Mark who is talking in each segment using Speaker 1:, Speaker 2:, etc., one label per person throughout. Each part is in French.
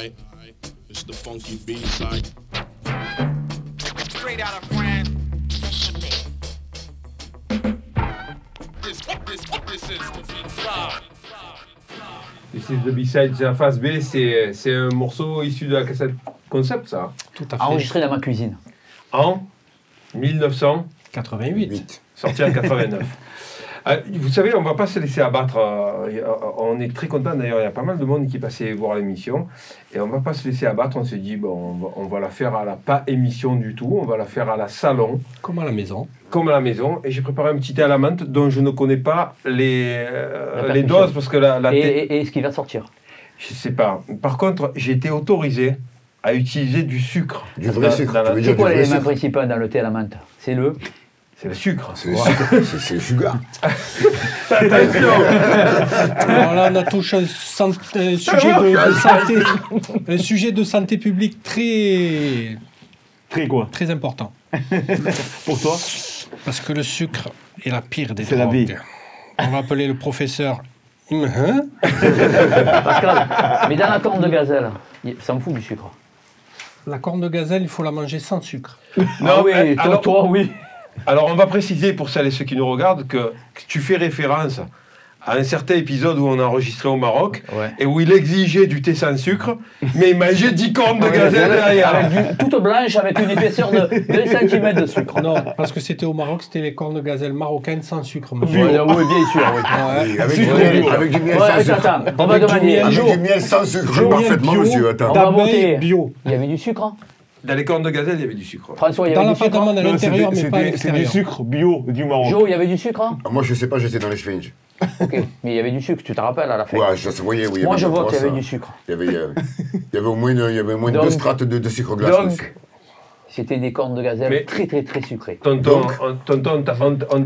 Speaker 1: Alright, it's the funky B-side.
Speaker 2: Straight out of France.
Speaker 1: This, this, this is the B-side.
Speaker 3: This is the B-side, c'est la phase B, c'est un morceau issu de la cassette concept, ça.
Speaker 4: Tout à fait.
Speaker 5: Enregistré dans ma cuisine.
Speaker 3: En 1900,
Speaker 4: 88.
Speaker 3: sorti en 89. Euh, vous savez, on va pas se laisser abattre. euh, on est très content d'ailleurs, il y a pas mal de monde qui est passé voir l'émission. Et on va pas se laisser abattre. On s'est dit, bon, on va, on va la faire à la pas émission du tout, on va la faire à la salon,
Speaker 4: Comme à la maison.
Speaker 3: comme à la maison. Et j'ai préparé un petit thé à la menthe dont je ne connais pas les, euh, les doses parce que la, la
Speaker 5: Et,
Speaker 3: thé-
Speaker 5: et- et ce qui va sortir.
Speaker 3: Je sais pas. Par contre, j'ai été autorisé à utiliser du sucre.
Speaker 6: Du vrai
Speaker 3: Dans-
Speaker 6: sucre,
Speaker 3: dans la-
Speaker 6: tu veux
Speaker 5: C'est quoi
Speaker 6: vrai
Speaker 5: l'élément principal dans le thé à la menthe? C'est le.
Speaker 3: C'est le sucre.
Speaker 6: C'est le sucre, c'est- le sugar.
Speaker 4: Alors là, on a touché un, sujet de, de santé, un sujet de santé publique très,
Speaker 7: Très quoi?
Speaker 4: très important.
Speaker 7: Pour toi?
Speaker 4: Parce que le sucre est la pire des
Speaker 7: C'est la
Speaker 4: drogues.
Speaker 7: vie.
Speaker 4: On va appeler le professeur. Hein?
Speaker 5: Pascal, mais dans la corne de gazelle, il- ça me fout du sucre.
Speaker 4: La corne de gazelle, il faut la manger sans sucre.
Speaker 3: Non,
Speaker 5: ah oui, toi,
Speaker 3: alors-
Speaker 5: toi, oui.
Speaker 3: Alors, on va préciser pour celles et ceux qui nous regardent que, tu fais référence à un certain épisode où on a enregistré au Maroc
Speaker 5: Ouais.
Speaker 3: et où il exigeait du thé sans sucre, mais il mangeait 10 cornes de gazelle derrière.
Speaker 5: Du- toute blanche avec une épaisseur de 2 cm de sucre.
Speaker 4: Non, parce que c'était au Maroc, c'était les cornes de gazelle marocaines sans sucre.
Speaker 5: oui, bien sûr. oui.
Speaker 6: Oui, avec, du
Speaker 7: Sucre
Speaker 6: miel,
Speaker 7: bio.
Speaker 6: avec du miel
Speaker 5: Ouais,
Speaker 6: sans sucre.
Speaker 5: attends, on va
Speaker 4: Avec du
Speaker 5: demander.
Speaker 4: miel.
Speaker 6: Avec du miel sans sucre, parfaitement,
Speaker 4: bio.
Speaker 6: monsieur.
Speaker 5: On
Speaker 6: Attends.
Speaker 5: va
Speaker 4: D'abeilles
Speaker 5: voter.
Speaker 4: bio.
Speaker 5: Il y avait du sucre hein
Speaker 3: Dans les cornes de gazelle, il y avait du sucre.
Speaker 5: François, il y
Speaker 4: Dans
Speaker 5: avait
Speaker 4: la
Speaker 5: du
Speaker 4: pâte
Speaker 5: sucre
Speaker 4: à
Speaker 7: Non,
Speaker 4: l'intérieur, mais pas à
Speaker 7: c'était- C'est du
Speaker 4: l'extérieur.
Speaker 7: sucre bio du Maroc.
Speaker 5: Jo, il y avait du sucre hein
Speaker 6: Ah, Moi, je sais pas, j'étais dans les Schweinge.
Speaker 5: Ok, mais il y avait du sucre, tu te rappelles à la fin
Speaker 6: Ouais, je se voyais, oui. il y
Speaker 5: Moi,
Speaker 6: avait
Speaker 5: je
Speaker 6: des
Speaker 5: vote, il y avait du sucre.
Speaker 6: Il y avait, euh, il y avait au moins, il y avait au moins
Speaker 5: Donc-
Speaker 6: deux strates de, de sucre glace.
Speaker 5: Donc. C'était des cornes de gazelle
Speaker 3: Mais-
Speaker 5: très, très, très sucrées.
Speaker 3: Tonton,
Speaker 6: Donc-
Speaker 3: on, tonton,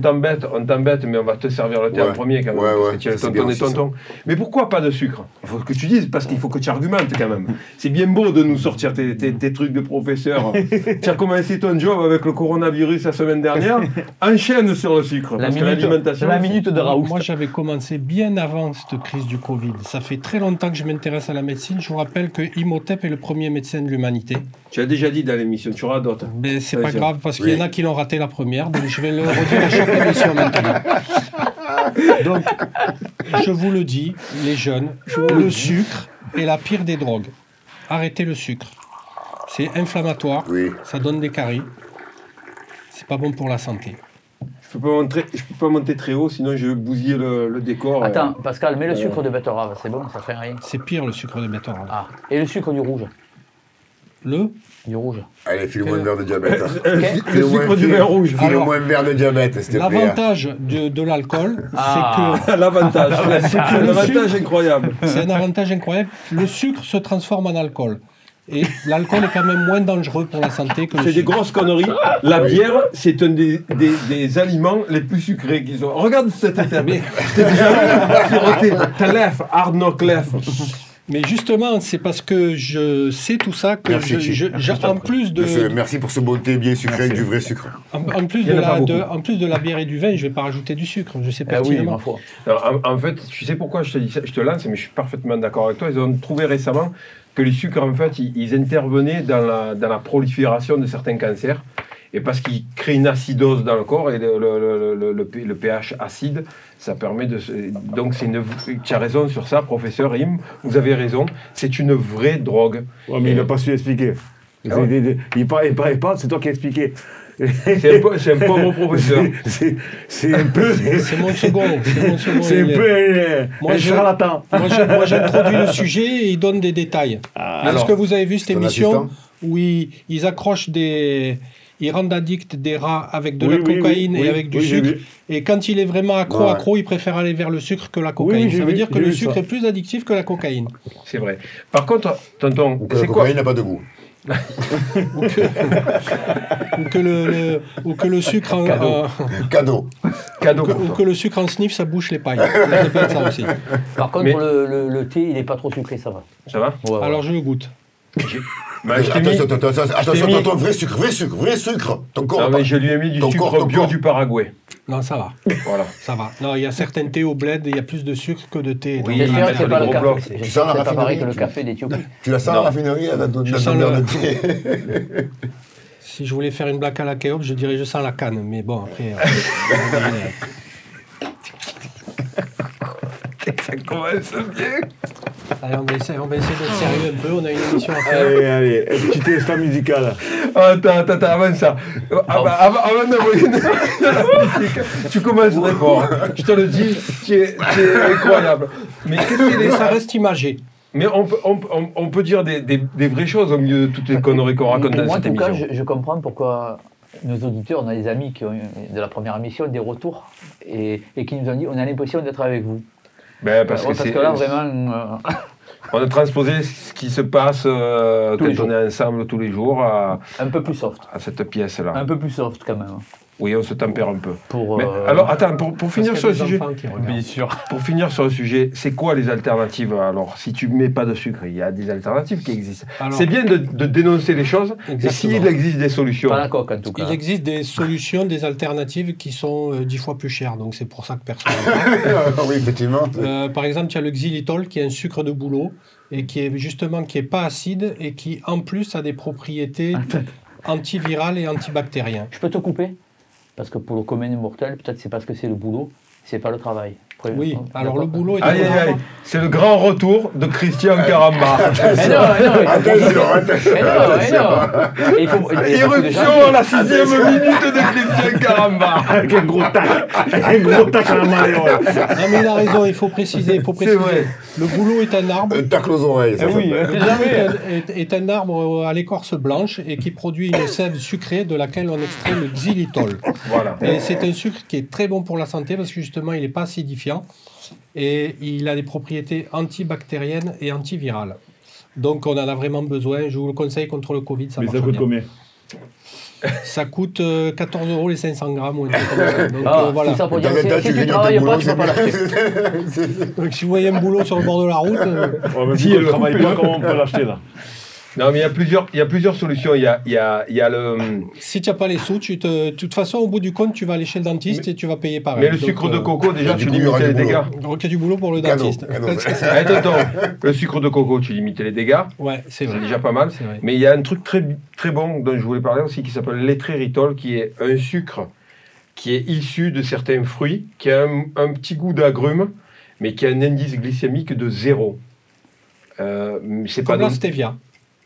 Speaker 3: t'embête, on t'embête, mais on va te servir le thé en
Speaker 6: Ouais.
Speaker 3: premier quand même.
Speaker 6: Ouais,
Speaker 3: parce
Speaker 6: ouais,
Speaker 3: que tu es tonton
Speaker 6: aussi,
Speaker 3: tontons. Mais pourquoi pas de sucre? Il faut que tu dises, parce qu'il faut que tu argumentes quand même. C'est bien beau de nous sortir tes, tes- tes trucs de professeur. tu as commencé ton job avec le coronavirus la semaine dernière? Enchaîne sur le sucre.
Speaker 5: La
Speaker 3: parce que
Speaker 5: minute,
Speaker 3: l'alimentation.
Speaker 5: la minute de Raoult.
Speaker 4: Moi, j'avais commencé bien avant cette crise du Covid. Ça fait très longtemps que je m'intéresse à la médecine. Je vous rappelle que Imhotep est le premier médecin de l'humanité.
Speaker 3: Tu as déjà dit dans l'émission, tu auras d'autres.
Speaker 4: Mais c'est pas grave parce qu'il
Speaker 6: oui.
Speaker 4: y en a qui l'ont raté la première, donc je vais le redire à chaque émission maintenant. Donc, je vous le dis, les jeunes, le sucre est la pire des drogues. Arrêtez le sucre. C'est inflammatoire,
Speaker 6: Oui.
Speaker 4: ça donne des caries. C'est pas bon pour la santé.
Speaker 3: Je peux pas monter, je peux pas monter très haut, sinon je vais bousiller le, le décor. euh.
Speaker 5: Attends, Pascal, mets le sucre de betterave, c'est bon, ça fait rien.
Speaker 4: C'est pire le sucre de betterave.
Speaker 5: Ah, et le sucre du rouge
Speaker 4: Le
Speaker 5: Du rouge.
Speaker 6: Allez, file-moi un verre de diabète. hein.
Speaker 3: Euh,
Speaker 5: Ok.
Speaker 3: le sucre
Speaker 6: un-
Speaker 3: du vin rouge.
Speaker 6: File-moi un verre de diabète, s'il te plaît.
Speaker 4: L'avantage de, de l'alcool,
Speaker 5: Ah.
Speaker 4: c'est que
Speaker 3: L'avantage, c'est
Speaker 5: Ah,
Speaker 3: un
Speaker 4: le
Speaker 3: avantage incroyable.
Speaker 4: c'est un avantage incroyable. Le sucre se transforme en alcool. Et l'alcool est quand même moins dangereux pour la santé que le
Speaker 3: C'est des grosses conneries. La bière, c'est un des, des, des aliments les plus sucrés qu'ils ont. Regarde cette étape. T'es déjà siroté. Tlef, hard knock lef.
Speaker 4: Mais justement, c'est parce que je sais tout ça que
Speaker 6: Merci,
Speaker 4: je, je- en plus de,
Speaker 6: Monsieur, merci pour ce beau thé bien sucré avec du vrai sucre.
Speaker 4: en, en plus de
Speaker 3: pas
Speaker 4: la, de-
Speaker 3: beaucoup.
Speaker 4: en plus de la bière et du vin, je vais pas rajouter du sucre. Je sais
Speaker 5: Ah oui, ma foi.
Speaker 3: Non, en, en fait, tu sais pourquoi je te dis ça Je te lance, mais je suis parfaitement d'accord avec toi. Ils ont trouvé récemment que les sucres, en fait, ils, ils intervenaient dans la, dans la prolifération de certains cancers. Et parce qu'ils créent une acidose dans le corps et le, le- le- le- le P- le pH acide, ça permet de. Donc, c'est une. Tu as raison sur ça, professeur Im, vous avez raison. C'est une vraie drogue.
Speaker 7: Ouais, mais il n'a pas su expliquer.
Speaker 3: Ah ouais
Speaker 7: C'est- Il parle, il parle, il parle, c'est toi qui as expliqué.
Speaker 3: C'est un, un pauvre professeur.
Speaker 7: C'est c'est un peu.
Speaker 4: C'est mon second. C'est mon second
Speaker 7: C'est un peu euh,
Speaker 4: Moi,
Speaker 7: un
Speaker 4: je-
Speaker 7: charlatan.
Speaker 4: Moi, j'introduis le sujet et il donne des détails.
Speaker 7: Ah,
Speaker 4: Est-ce que vous avez vu cette émission
Speaker 6: assistant
Speaker 4: où ils, ils accrochent des. Ils rendent addicts des rats avec de
Speaker 7: Oui,
Speaker 4: la
Speaker 7: oui,
Speaker 4: cocaïne
Speaker 7: oui,
Speaker 4: et avec du sucre. Et quand il est vraiment accro,
Speaker 6: Ouais.
Speaker 4: accro, il préfère aller vers le sucre que la cocaïne. ça veut
Speaker 7: vu,
Speaker 4: dire que le sucre
Speaker 7: ça.
Speaker 4: est plus addictif que la cocaïne.
Speaker 3: C'est vrai. Par contre, tonton,
Speaker 6: Ou que la
Speaker 3: c'est quoi
Speaker 6: cocaïne n'a pas de goût.
Speaker 4: ou, que, ou que le, le- ou que le sucre en,
Speaker 5: Cadeau.
Speaker 6: Cadeau.
Speaker 3: Cadeau.
Speaker 4: que- ou que le sucre en sniff, ça bouche les pailles. Ça peut être ça aussi.
Speaker 5: Par contre,
Speaker 3: Mais-
Speaker 5: le, le- le thé, il n'est pas trop sucré, ça va.
Speaker 3: Ça va?
Speaker 5: Ouais, ouais.
Speaker 4: Alors je le goûte.
Speaker 3: Bah, je
Speaker 6: attention,
Speaker 3: mis-
Speaker 6: attends, attends, attends,
Speaker 3: t'ai
Speaker 6: attention,
Speaker 3: mis-
Speaker 6: attends, vrai sucre, vrai sucre, vrai sucre. Ton corps.
Speaker 3: Non, mais je lui ai mis du
Speaker 6: Ton
Speaker 3: sucre
Speaker 6: corps, ton
Speaker 3: bio
Speaker 6: corps.
Speaker 3: du Paraguay.
Speaker 4: Non, ça va.
Speaker 3: Voilà.
Speaker 4: Ça va. Non, il y a certains thés au bled, il y a plus de sucre que de thé.
Speaker 3: Oui,
Speaker 5: c'est pas le café.
Speaker 6: Tu sens la raffinerie,
Speaker 5: que le
Speaker 6: tu-
Speaker 5: café d'Éthiopie.
Speaker 6: Tu la sens la raffinerie ton ton
Speaker 4: le-
Speaker 6: de thé
Speaker 4: Si je voulais faire une blague à la Kéop, je dirais je sens la canne. Mais bon, après. euh,
Speaker 3: Ça commence bien.
Speaker 4: allez, on va essayer, on va essayer d'être sérieux un peu. On a une émission à faire.
Speaker 7: Allez, allez, un petit instant musical.
Speaker 3: Attends, attends, attends, avant ça. Ah bah, avant, avant d'envoyer la musique, tu commences très fort. Je te le dis, tu es, tu es incroyable. Mais qu'est-ce
Speaker 4: ça reste imagé.
Speaker 3: Mais on peut, on, on- on peut dire des, des- des vraies choses au milieu de toutes les conneries qu'on raconte dans
Speaker 5: Moi, en tout cas, je comprends pourquoi nos auditeurs, on a des amis qui ont eu de la première émission des retours et, et qui nous ont dit on a l'impression d'être avec vous.
Speaker 3: Ben, parce, que
Speaker 5: parce que là, vraiment, euh,
Speaker 3: on a transposé ce qui se passe euh,
Speaker 5: Tous
Speaker 3: quand
Speaker 5: les
Speaker 3: on est ensemble tous les jours à,
Speaker 5: un peu plus soft.
Speaker 3: à cette pièce-là.
Speaker 5: Un peu plus soft quand même.
Speaker 3: Oui, on se tempère un peu.
Speaker 5: Pour,
Speaker 3: Mais,
Speaker 5: euh,
Speaker 3: alors, attends, pour, pour finir sur le sujet.
Speaker 5: Bien sûr.
Speaker 3: pour finir sur le sujet, c'est quoi les alternatives Alors, si tu mets pas de sucre, il y a des alternatives qui existent. C'est bien de, de dénoncer les choses, et
Speaker 4: Exactement.
Speaker 3: s'il existe des solutions.
Speaker 5: Pas la coque en tout cas.
Speaker 4: Il existe des solutions, des alternatives qui sont euh, dix fois plus chères. Donc c'est pour ça que personne.
Speaker 6: Oui, effectivement.
Speaker 4: Euh, par exemple, il y a le xylitol qui est un sucre de bouleau et qui est justement qui est pas acide et qui en plus a des propriétés antivirales et antibactériennes.
Speaker 5: Je peux te couper? Parce que pour le commun des mortels, peut-être c'est parce que c'est le boulot, c'est pas le travail.
Speaker 4: Oui, alors le boulot est
Speaker 3: Aïe, aïe, aïe, c'est le grand retour de Christian Caramba.
Speaker 5: Mais non, mais non, mais-
Speaker 6: Attention, attention.
Speaker 3: Irruption à la sixième minute de Christian Caramba.
Speaker 7: Avec un gros tac. Un gros tac à la malléole.
Speaker 4: Non mais il a raison, il faut préciser, il faut
Speaker 3: C'est
Speaker 4: préciser.
Speaker 3: vrai.
Speaker 4: Le boulot est un arbre.
Speaker 6: Un tacle aux oreilles. ça
Speaker 5: Eh oui,
Speaker 6: s'appelle.
Speaker 4: Le boulot est un, est- est un arbre à l'écorce blanche et qui produit une sève sucrée de laquelle on extrait le xylitol.
Speaker 3: Voilà.
Speaker 4: Et c'est un sucre qui est très bon pour la santé parce que justement il n'est pas acidifiant et il a des propriétés antibactériennes et antivirales. Donc on en a vraiment besoin. Je vous le conseille contre le Covid, ça
Speaker 7: Mais ça coûte
Speaker 4: bien.
Speaker 7: combien?
Speaker 4: Ça coûte euh, 14 euros les 500 grammes ou un truc comme ça. Donc
Speaker 5: Ah,
Speaker 4: euh, voilà.
Speaker 5: ça pour dire, si,
Speaker 6: tu grignotes
Speaker 5: travailles pas, tu peux
Speaker 6: boulots,
Speaker 5: pas l'acheter.
Speaker 4: Donc si vous voyez un boulot sur le bord de la route, euh,
Speaker 7: Ouais, si on ne travaille pas, comment on peut l'acheter là?
Speaker 3: Non, mais il y a plusieurs, il y a plusieurs solutions. Il y a, il y a, il y a le,
Speaker 4: si tu n'as pas les sous, tu te... de toute façon au bout du compte tu vas aller chez le dentiste et tu vas payer pareil.
Speaker 3: mais le
Speaker 4: Donc,
Speaker 3: sucre de
Speaker 4: euh,
Speaker 3: coco, déjà,
Speaker 6: du
Speaker 3: tu
Speaker 6: coup,
Speaker 3: limites les dégâts.
Speaker 4: Donc il y a du boulot pour le
Speaker 6: Cadeau,
Speaker 4: dentiste.
Speaker 6: cadeau.
Speaker 3: Attends, attends. Le sucre de coco, tu limites les dégâts.
Speaker 4: Ouais, c'est
Speaker 3: C'est
Speaker 4: vrai.
Speaker 3: déjà pas mal.
Speaker 4: C'est vrai.
Speaker 3: Mais il y a un truc très, très bon dont je voulais parler aussi qui s'appelle l'étréritol, qui est un sucre qui est issu de certains fruits, qui a un, un petit goût d'agrumes, mais qui a un indice glycémique de zéro. Euh, c'est pas
Speaker 4: Comme la stevia.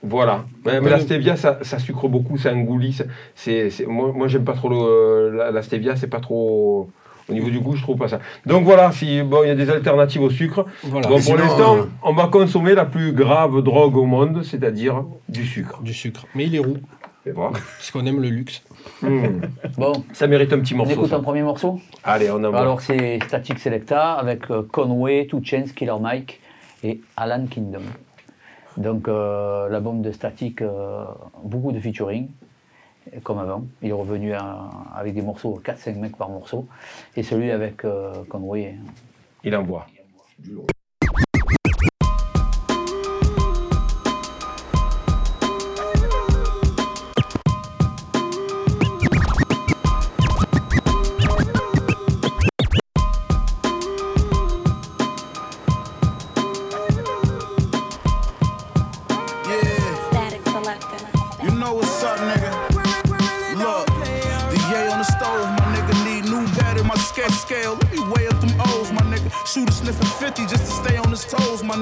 Speaker 3: Voilà. Mais la stevia, ça, ça sucre beaucoup, ça engoulit. C'est, c'est- moi, moi j'aime pas trop le, la, la stevia, c'est pas trop. Au niveau du goût, je trouve pas ça. Donc voilà, si bon, il y a des alternatives au sucre.
Speaker 4: Voilà.
Speaker 3: Bon, pour
Speaker 6: sinon,
Speaker 3: l'instant,
Speaker 6: euh,
Speaker 3: on va consommer la plus grave drogue au monde, c'est-à-dire du sucre.
Speaker 4: Du sucre. Mais il est roux, parce qu'on aime le luxe.
Speaker 3: Hmm.
Speaker 5: Bon,
Speaker 3: Ça mérite un petit
Speaker 5: on
Speaker 3: morceau.
Speaker 5: écoute
Speaker 3: ça.
Speaker 5: un premier morceau?
Speaker 3: Allez, on en va.
Speaker 5: Alors c'est Static Selecta avec euh, Conway, Two Chainz, Killer Mike et Alan Kingdom. Donc euh, l'album de Static, euh, beaucoup de featuring, comme avant. Il est revenu à- avec des morceaux, 4-5 mecs par morceau. Et celui avec euh, Conway,
Speaker 3: Il envoie.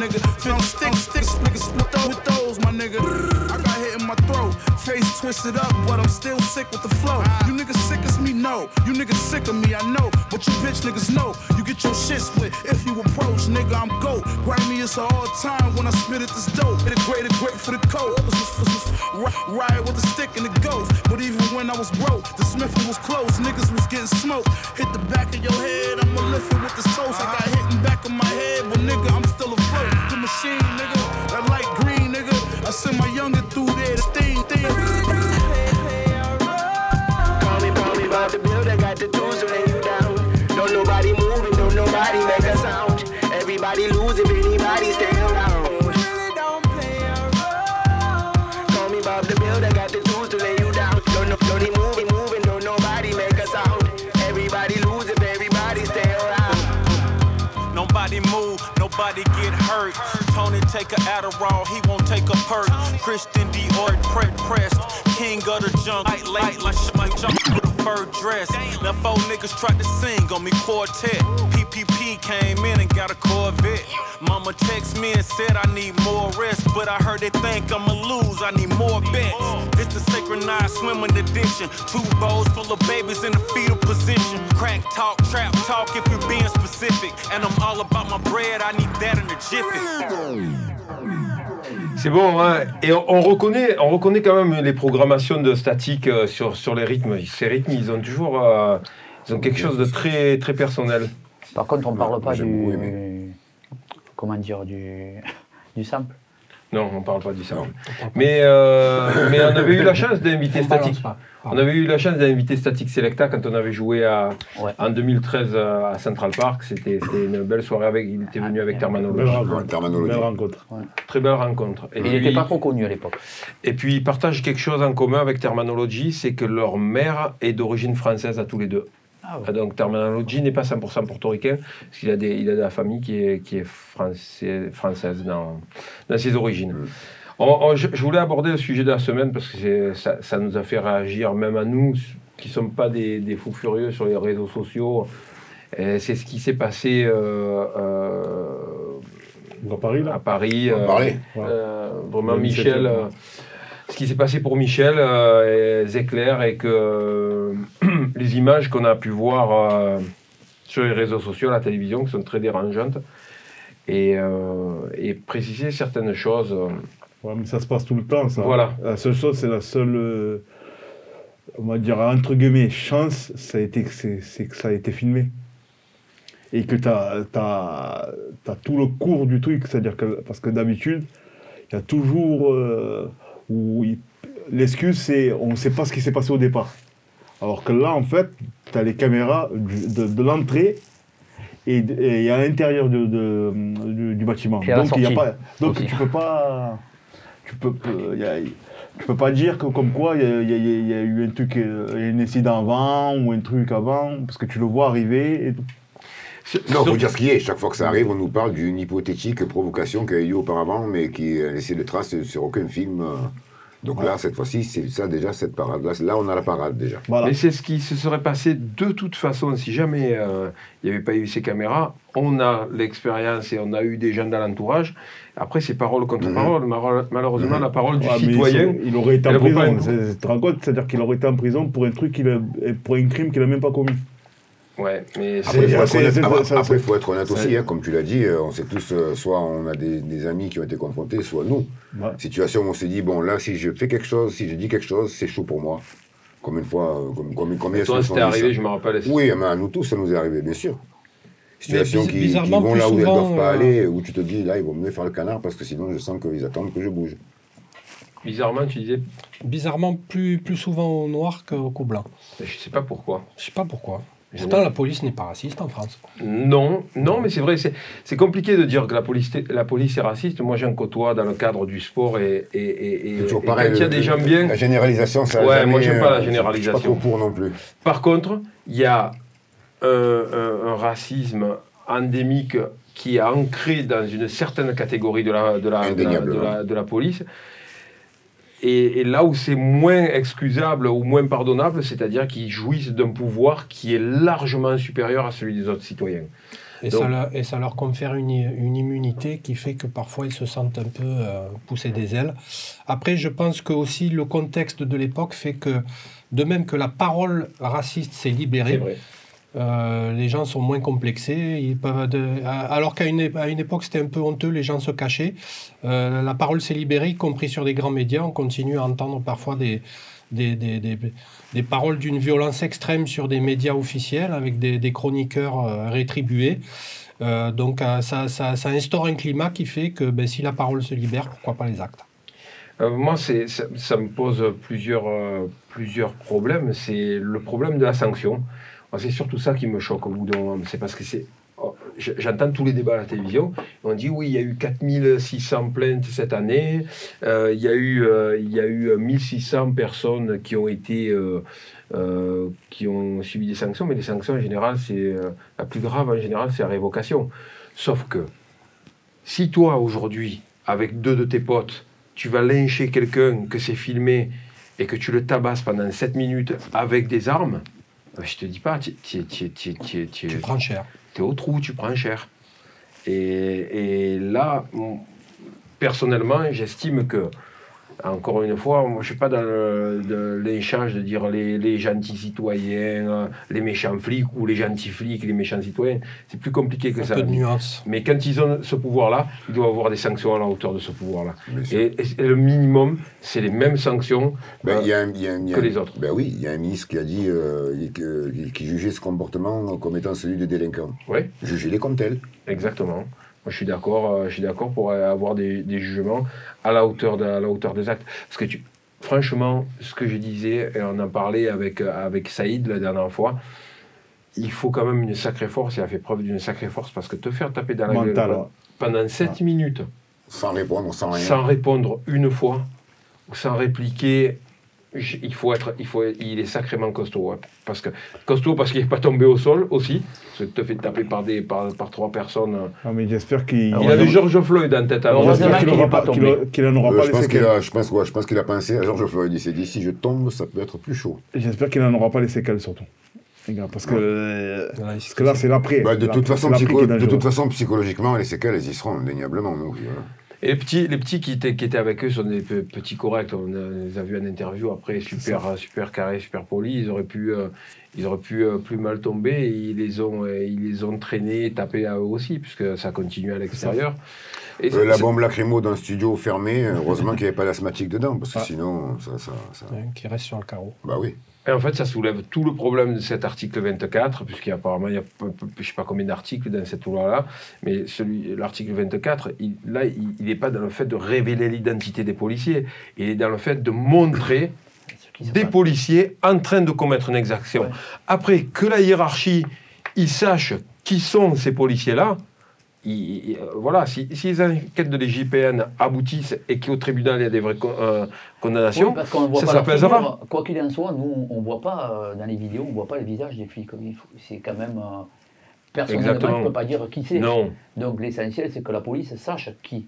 Speaker 2: Nigga. Film stick, stick, split, split those with those, my nigga. I got hit in my throat, face twisted up, but I'm still sick with the flow. You niggas sick as me, no. You niggas sick of me, I know. But you bitch niggas know. You get your shit split if you approach, nigga. I'm goat. Grimy is all time when I spit at this dope. It a great, a great for the coat. Ri- Ride with a stick and the ghost. But even when I was broke, the Smithing was close. Niggas was getting smoked. Hit the back of your head, I'ma lift it with this toast. I got hit in back of my head, but nigga, I'm. The machine, nigga, that light green, nigga. I send my youngin' take a Adderall, he won't take a perk. Christian Dior, pre- pressed. King of the junk, light, light, like with a fur dress. Now four niggas tried to sing on me quartet. PPP came in and got a Corvette. Mama text me and said I need more rest, but I heard they think I'ma lose. I need more bets. This the synchronized swimming edition. Two bowls full of babies in the fetal position. Crack talk, trap talk if you're being specific. And I'm all about my bread. I need that in a jiffy.
Speaker 3: C'est bon, hein et on, on reconnaît, on reconnaît quand même les programmations de statique euh, sur, sur les rythmes. Ces rythmes, ils ont toujours euh, ils ont quelque chose de très, très personnel.
Speaker 5: Par contre, on ne parle pas du. Comment dire Du, du sample.
Speaker 3: Non, on parle pas du ça. Mais, euh, mais on avait eu la chance d'inviter Static. On avait eu la chance d'inviter Static Selecta quand on avait joué à,
Speaker 5: Ouais.
Speaker 3: en 2013 à Central Park. C'était une belle soirée avec. Il était venu avec
Speaker 7: Belle
Speaker 3: Termanology.
Speaker 7: rencontre.
Speaker 6: Terminologie.
Speaker 7: Belle rencontre.
Speaker 3: Très belle rencontre. Et
Speaker 5: Il
Speaker 3: puis-
Speaker 5: n'était pas trop connu à l'époque.
Speaker 3: Et puis ils partagent quelque chose en commun avec Terminology, c'est que leur mère est d'origine française à tous les deux.
Speaker 5: Ah ouais.
Speaker 3: Ah, Donc Terminology n'est pas 100% portoricain, parce qu'il a, des, il a de la famille qui est, qui est français- française dans, dans ses origines.
Speaker 6: Mm.
Speaker 3: On- on- je, je voulais aborder le sujet de la semaine parce que ça, ça nous a fait réagir, même à nous qui ne sommes pas des, des fous furieux sur les réseaux sociaux. C'est ce qui s'est passé euh, euh,
Speaker 7: Dans Paris,
Speaker 3: à
Speaker 7: là
Speaker 3: Paris.
Speaker 6: On va
Speaker 3: euh, euh, vraiment,
Speaker 7: Le 17e,
Speaker 3: Michel, ce qui s'est passé pour Michel euh, est éclair et que euh, les images qu'on a pu voir euh, sur les réseaux sociaux, à la télévision, qui sont très dérangeantes, et, euh, et préciser certaines choses.
Speaker 7: Ouais, mais ça se passe tout le temps, ça.
Speaker 3: Voilà.
Speaker 7: La seule chose, c'est la seule, euh, on va dire, entre guillemets, chance, ça a été, que c'est c'est que ça a été filmé. Et que tu as, tout le cours du truc, c'est-à-dire que, parce que d'habitude, il y a toujours, euh, où il- l'excuse, c'est on ne sait pas ce qui s'est passé au départ. Alors que là, en fait, tu as les caméras de, de l'entrée et, à l'intérieur de, de- du, du bâtiment.
Speaker 5: Et
Speaker 7: Donc, il y a pas, donc tu peux pas tu peux, euh, y a- tu peux pas dire que comme quoi il y, a- il y a- il y a eu un truc, euh, un incident avant ou un truc avant, parce que tu le vois arriver. Et tout.
Speaker 6: Non, il faut dire ce qui est. Chaque fois que ça arrive, on nous parle d'une hypothétique provocation qui a eu lieu auparavant, mais qui a laissé de traces sur aucun film. euh. Donc là, cette fois-ci, c'est ça déjà, cette parade. Là, là, on a la parade déjà.
Speaker 7: Voilà.
Speaker 3: Mais c'est ce qui se serait passé de toute façon si jamais euh, il n'y avait pas eu ces caméras. On a l'expérience et on a eu des gens dans l'entourage. Après, c'est parole contre
Speaker 6: Mhm.
Speaker 3: parole. Mal- Malheureusement,
Speaker 6: Mhm.
Speaker 3: la parole du
Speaker 7: mais
Speaker 3: citoyen.
Speaker 7: il, il aurait été en prison. Tu te rends compte? C'est-à-dire qu'il aurait été en prison pour un truc, qu'il a- pour un crime qu'il n'a même pas commis.
Speaker 3: Ouais, mais
Speaker 7: C'est-
Speaker 6: Après, il faut, être honnête- faut être aussi, hein, comme tu l'as dit, euh, on sait tous, euh, soit on a des, des amis qui ont été confrontés, soit nous.
Speaker 7: Ouais.
Speaker 6: Situation où on s'est dit, bon, là, si je fais quelque chose, si je dis quelque chose, c'est chaud pour moi. Combien de fois, euh, comme, comme, combien
Speaker 3: toi, c'était arrivé, je me rappelle.
Speaker 6: Oui, mais à nous tous, ça nous est arrivé, bien sûr. Situations qui, qui
Speaker 4: bizarrement,
Speaker 6: vont là où elles ne doivent pas
Speaker 4: euh,
Speaker 6: aller, où tu te dis, là, ils vont me faire le canard parce que sinon, je sens qu'ils attendent que je bouge.
Speaker 3: Bizarrement, tu disais,
Speaker 4: Bizarrement, plus, plus souvent au noir qu'au blanc.
Speaker 3: je sais pas pourquoi.
Speaker 4: Je sais pas pourquoi. Pourtant, la police n'est pas raciste en France.
Speaker 3: Non, non, mais c'est vrai, c'est c'est compliqué de dire que la police, la police est raciste. Moi, j'en côtoie dans le cadre du sport et, et, et,
Speaker 6: toujours
Speaker 3: et
Speaker 6: pareil.
Speaker 3: quand il y a des gens bien.
Speaker 6: La généralisation, ça. a
Speaker 3: Ouais,
Speaker 6: jamais,
Speaker 3: moi, j'aime pas la
Speaker 6: euh, Je suis
Speaker 3: généralisation.
Speaker 6: pas trop pour non plus.
Speaker 3: Par contre, il y a un, un- un racisme endémique qui est ancré dans une certaine catégorie de la, de la, de la, de
Speaker 6: Indéniablement.
Speaker 3: la- de la police. Et, et là où c'est moins excusable ou moins pardonnable, c'est-à-dire qu'ils jouissent d'un pouvoir qui est largement supérieur à celui des autres citoyens.
Speaker 4: Et,
Speaker 3: Donc-
Speaker 4: ça, leur, et ça leur confère une, une immunité qui fait que parfois ils se sentent un peu euh, pousser des ailes. Après, je pense que aussi le contexte de l'époque fait que, de même que la parole raciste s'est libérée,
Speaker 3: vrai.
Speaker 4: Euh, les gens sont moins complexés. Alors qu'à une, à une époque, c'était un peu honteux, les gens se cachaient. Euh, la parole s'est libérée, y compris sur des grands médias. On continue à entendre parfois des, des, des, des- des paroles d'une violence extrême sur des médias officiels avec des, chroniqueurs euh, rétribués. Donc ça, ça, instaure un climat qui fait que ben, si la parole se libère, pourquoi pas les actes?
Speaker 3: Moi, c'est, ça, ça me pose plusieurs, plusieurs problèmes. C'est le problème de la sanction. C'est surtout ça qui me choque au bout d'un moment. C'est parce que c'est. oh, J'entends tous les débats à la télévision. On dit oui, il y a eu 4600 plaintes cette année. Euh, il, y a eu, euh, il y a eu 1600 personnes qui ont été. euh, euh, qui ont subi des sanctions, mais les sanctions en général, c'est euh, la plus grave en général, c'est la révocation. Sauf que si toi, aujourd'hui, avec deux de tes potes, tu vas lyncher quelqu'un que c'est filmé et que tu le tabasses pendant 7 minutes avec des armes, je te dis pas, tu tu- tu- tu- tu- tu-
Speaker 4: Tu prends cher.
Speaker 3: t'es au trou, tu prends cher. Et, et là, personnellement, j'estime que, encore une fois, moi je suis pas dans l'échange de dire les, les gentils citoyens, euh, les méchants flics ou les gentils flics, les méchants citoyens. C'est plus compliqué que
Speaker 4: Un
Speaker 3: ça.
Speaker 4: peu de nuance.
Speaker 3: Mais quand ils ont ce pouvoir-là, ils doivent avoir des sanctions à la hauteur de ce pouvoir-là. Et, et le minimum, c'est les mêmes sanctions.
Speaker 6: Ben,
Speaker 3: euh,
Speaker 6: il y a un- il y a un- il y a
Speaker 3: que
Speaker 6: un-
Speaker 3: les autres.
Speaker 6: Ben oui, il y a un ministre qui a dit, euh, que- qui, qui jugeait ce comportement comme étant celui de délinquant.
Speaker 3: Ouais.
Speaker 6: Jugez-les comme tels.
Speaker 3: Exactement. Moi, je suis d'accord. euh, je suis d'accord pour avoir des, des jugements à la hauteur de, à la hauteur des actes. Parce que tu, franchement, ce que je disais, et on en parlait avec avec Saïd la dernière fois. Il faut quand même une sacrée force. Il a fait preuve d'une sacrée force parce que te faire taper dans la
Speaker 7: Mental,
Speaker 3: gueule pendant 7 minutes,
Speaker 6: Sans répondre, sans rien.
Speaker 3: sans répondre une fois, ou sans répliquer, il faut être, il faut, il est sacrément costaud. hein. Parce que costaud parce qu'il n'est pas tombé au sol aussi. Parce que te fait taper par des, par, par trois personnes.
Speaker 7: Non, mais j'espère qu'il
Speaker 3: il a du George Floyd en tête. alors.
Speaker 5: Heureusement
Speaker 7: j'espère qu'il
Speaker 5: qu'il
Speaker 7: aura
Speaker 5: est pas
Speaker 7: qu'il
Speaker 5: tombé.
Speaker 7: aura- qu'il en aura
Speaker 6: Euh,
Speaker 7: pas
Speaker 6: je
Speaker 7: les
Speaker 6: pense qu'il
Speaker 7: séquelles.
Speaker 6: a, je pense, ouais, je pense qu'il a pensé à George Floyd. Il s'est dit si je tombe, ça peut être plus chaud.
Speaker 7: J'espère qu'il n'en aura pas les séquelles surtout. Les gars, parce que, euh, parce que là, c'est l'après.
Speaker 6: Bah, de, toute façon, de toute psychologiquement, les séquelles, elles y seront indéniablement. Donc.
Speaker 3: Et les petits, les petits qui, étaient, qui étaient avec eux sont des pe- petits corrects. On a- les a vus en interview après, super, super carré, super poli. Ils auraient pu, euh, ils auraient pu euh, plus mal tomber. Et ils les ont, euh, ils les ont traînés, tapés à eux aussi, puisque ça continue à l'extérieur. Et
Speaker 6: Euh, la bombe lacrymo dans le studio fermé, heureusement qu'il n'y avait pas d'asthmatique dedans, parce que
Speaker 7: Ah.
Speaker 6: sinon, ça, ça, ça-
Speaker 4: Ouais, qui reste sur le carreau.
Speaker 6: Bah oui.
Speaker 3: Et en fait, ça soulève tout le problème de cet article 24, puisqu'apparemment, il y a je ne sais pas combien d'articles dans cette loi-là, mais l'article 24, il- là, il n'est pas dans le fait de révéler l'identité des policiers, il est dans le fait de montrer des policiers en train de commettre une exaction.
Speaker 5: Ouais.
Speaker 3: Après, que la hiérarchie, ils sachent qui sont ces policiers-là, ils- ils- euh, voilà, si, si les enquêtes de l'IGPN aboutissent et qu'au tribunal il y a des vraies con- euh, condamnations,
Speaker 5: Oui, parce qu'on voit
Speaker 3: ça
Speaker 5: pas. Quoi qu'il en soit, nous, on ne voit pas euh, dans les vidéos, on ne voit pas le visage des flics. Il faut- C'est quand même. euh, personnellement,
Speaker 3: Exactement.
Speaker 5: tu ne peux pas dire qui c'est. Donc l'essentiel, c'est que la police sache qui.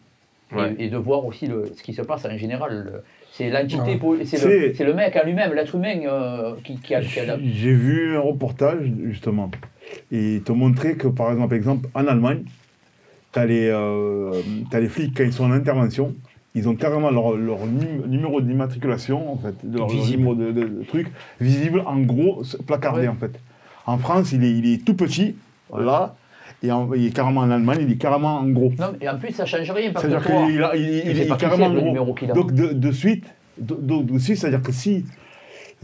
Speaker 5: Et-
Speaker 3: Ouais.
Speaker 5: Et, de voir aussi le, ce qui se passe en général. Le- C'est l'entité, c'est le, mec en lui-même, l'être humain euh, qui, qui a. a
Speaker 7: J'ai vu un reportage, justement, et il te montrait que, par exemple, exemple en Allemagne, tu as, as les flics, quand ils sont en intervention, ils ont carrément leur, leur num- numéro d'immatriculation, en fait, leur, leur numéro de, de- de truc, visible, en gros, placardé,
Speaker 5: Ouais.
Speaker 7: en fait. En France, il est, il est tout petit, là, et en- il est carrément en Allemagne, il est carrément en gros.
Speaker 5: Non, et en plus, ça ne change rien parce que toi,
Speaker 7: a- il, est carrément gros.
Speaker 5: a.
Speaker 7: Donc de, de suite, c'est-à-dire que si,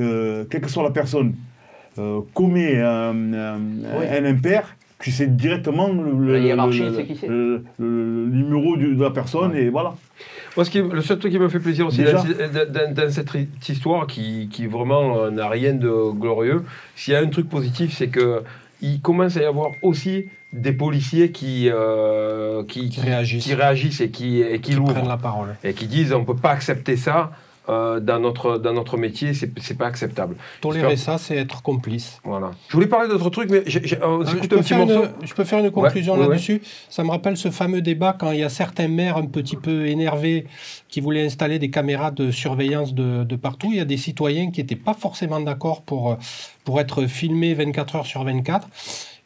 Speaker 7: euh, quelle que soit la personne, euh, commet euh, euh,
Speaker 5: Oui.
Speaker 7: un impair, tu sais directement le, le-
Speaker 5: La hiérarchie,
Speaker 7: le-
Speaker 5: c'est qui c'est.
Speaker 7: le- le- le numéro du- de la personne et voilà.
Speaker 3: Moi, ce qui, le seul truc qui me fait plaisir aussi dans, dans- dans cette histoire qui, qui vraiment euh, n'a rien de glorieux, s'il y a un truc positif, c'est que il commence à y avoir aussi des policiers qui, euh, qui,
Speaker 4: Qui réagissent.
Speaker 3: qui réagissent et qui, et qui
Speaker 4: Qui
Speaker 3: l'ouvrent
Speaker 4: prennent la parole.
Speaker 3: et qui disent on peut pas accepter ça euh, dans notre dans notre métier, c'est pas acceptable.
Speaker 4: Tolérer ça, c'est être complice.
Speaker 3: Voilà. Je voulais parler d'autres trucs, mais on
Speaker 4: Euh,
Speaker 3: s'écoute
Speaker 4: peux
Speaker 3: un petit
Speaker 4: faire une,
Speaker 3: morceau.
Speaker 4: je peux faire une conclusion
Speaker 3: Ouais, ouais,
Speaker 4: là-dessus. Ça me rappelle ce fameux débat quand il y a certains maires un petit peu énervés qui voulaient installer des caméras de surveillance de, de partout. Il y a des citoyens qui n'étaient pas forcément d'accord pour, euh, pour être filmés 24 heures sur 24.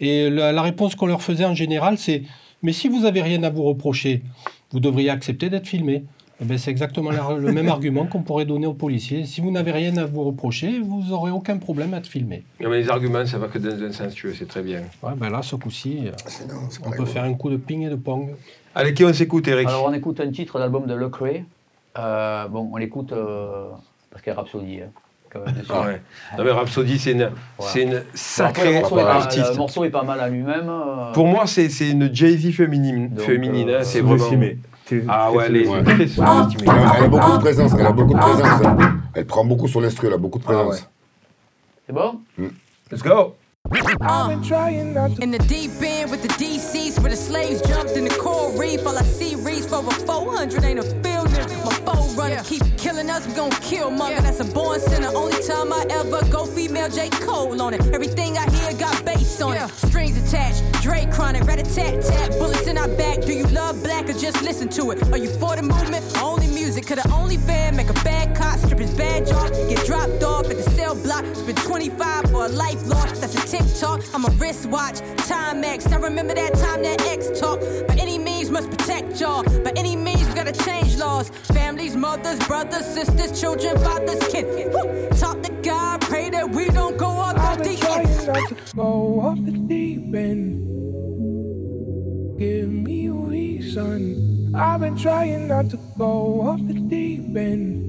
Speaker 4: Et la, la réponse qu'on leur faisait en général, c'est Mais si vous n'avez rien à vous reprocher, vous devriez accepter d'être filmé. Eh ben, c'est exactement la- le même argument qu'on pourrait donner aux policiers. Si vous n'avez rien à vous reprocher, vous n'aurez aucun problème à être filmé.
Speaker 3: Non, mais les arguments, ça va que dans un sens, tu veux, c'est très bien.
Speaker 4: Ouais, ben là, ce coup-ci, euh,
Speaker 6: c'est
Speaker 4: on peut faire un coup de ping et de pong.
Speaker 3: Allez, qui on s'écoute, Eric?
Speaker 5: Alors on écoute un titre d'album de Le Cray. Euh, bon, on l'écoute euh, parce qu'il y a Rhapsody. hein, quand même, dessus.
Speaker 3: Ah ouais. Non, mais Rhapsody, c'est une,
Speaker 5: après,
Speaker 3: sacrée
Speaker 5: le, morceau est pas,
Speaker 3: artiste.
Speaker 5: le morceau est pas mal à lui-même. euh,
Speaker 3: Pour moi, c'est une Jay-Z féminine.
Speaker 5: Donc,
Speaker 3: féminine
Speaker 5: euh,
Speaker 3: hein, c'est vraiment.
Speaker 7: Sous-estimé.
Speaker 3: Ah ouais, elle est
Speaker 7: sous-estimé.
Speaker 3: très
Speaker 6: Elle
Speaker 3: sous-estimée.
Speaker 6: a, elle a beaucoup de présence, elle a beaucoup de présence. Elle, prend beaucoup sur l'instru, elle a beaucoup de
Speaker 3: Ah
Speaker 6: présence.
Speaker 3: ouais.
Speaker 5: C'est bon
Speaker 3: Let's go
Speaker 8: In the deep end with the DCs where the slaves jumped in the coral reef. All I see reach for a 400 ain't a feeling. My forerunner. Keep killing us, we gon' kill mother. That's a born sinner. Only time I ever go female J. Cole on it. Everything I hear got bass on it. Strings attached, Dre chronic, rat a tat tat, bullets in our back. Do you love black or just listen to it? Are you for the movement? Only music. Could the only fan make a bad cop strip his badge off? Get dropped off at the cell block. Spend 25 for a life loss. That's a TikTok. I'm a wristwatch. Timex. I remember that time that X talk. By any means, must protect y'all. By any means, we gotta change laws. Families, mothers, brothers, sisters, children, fathers, kids. Woo! Talk to God, pray that we don't go off
Speaker 9: I've
Speaker 8: the
Speaker 9: been
Speaker 8: deep
Speaker 9: trying
Speaker 8: end.
Speaker 9: not to go off the deep end. Give me a reason. I've been trying not to go off the deep end.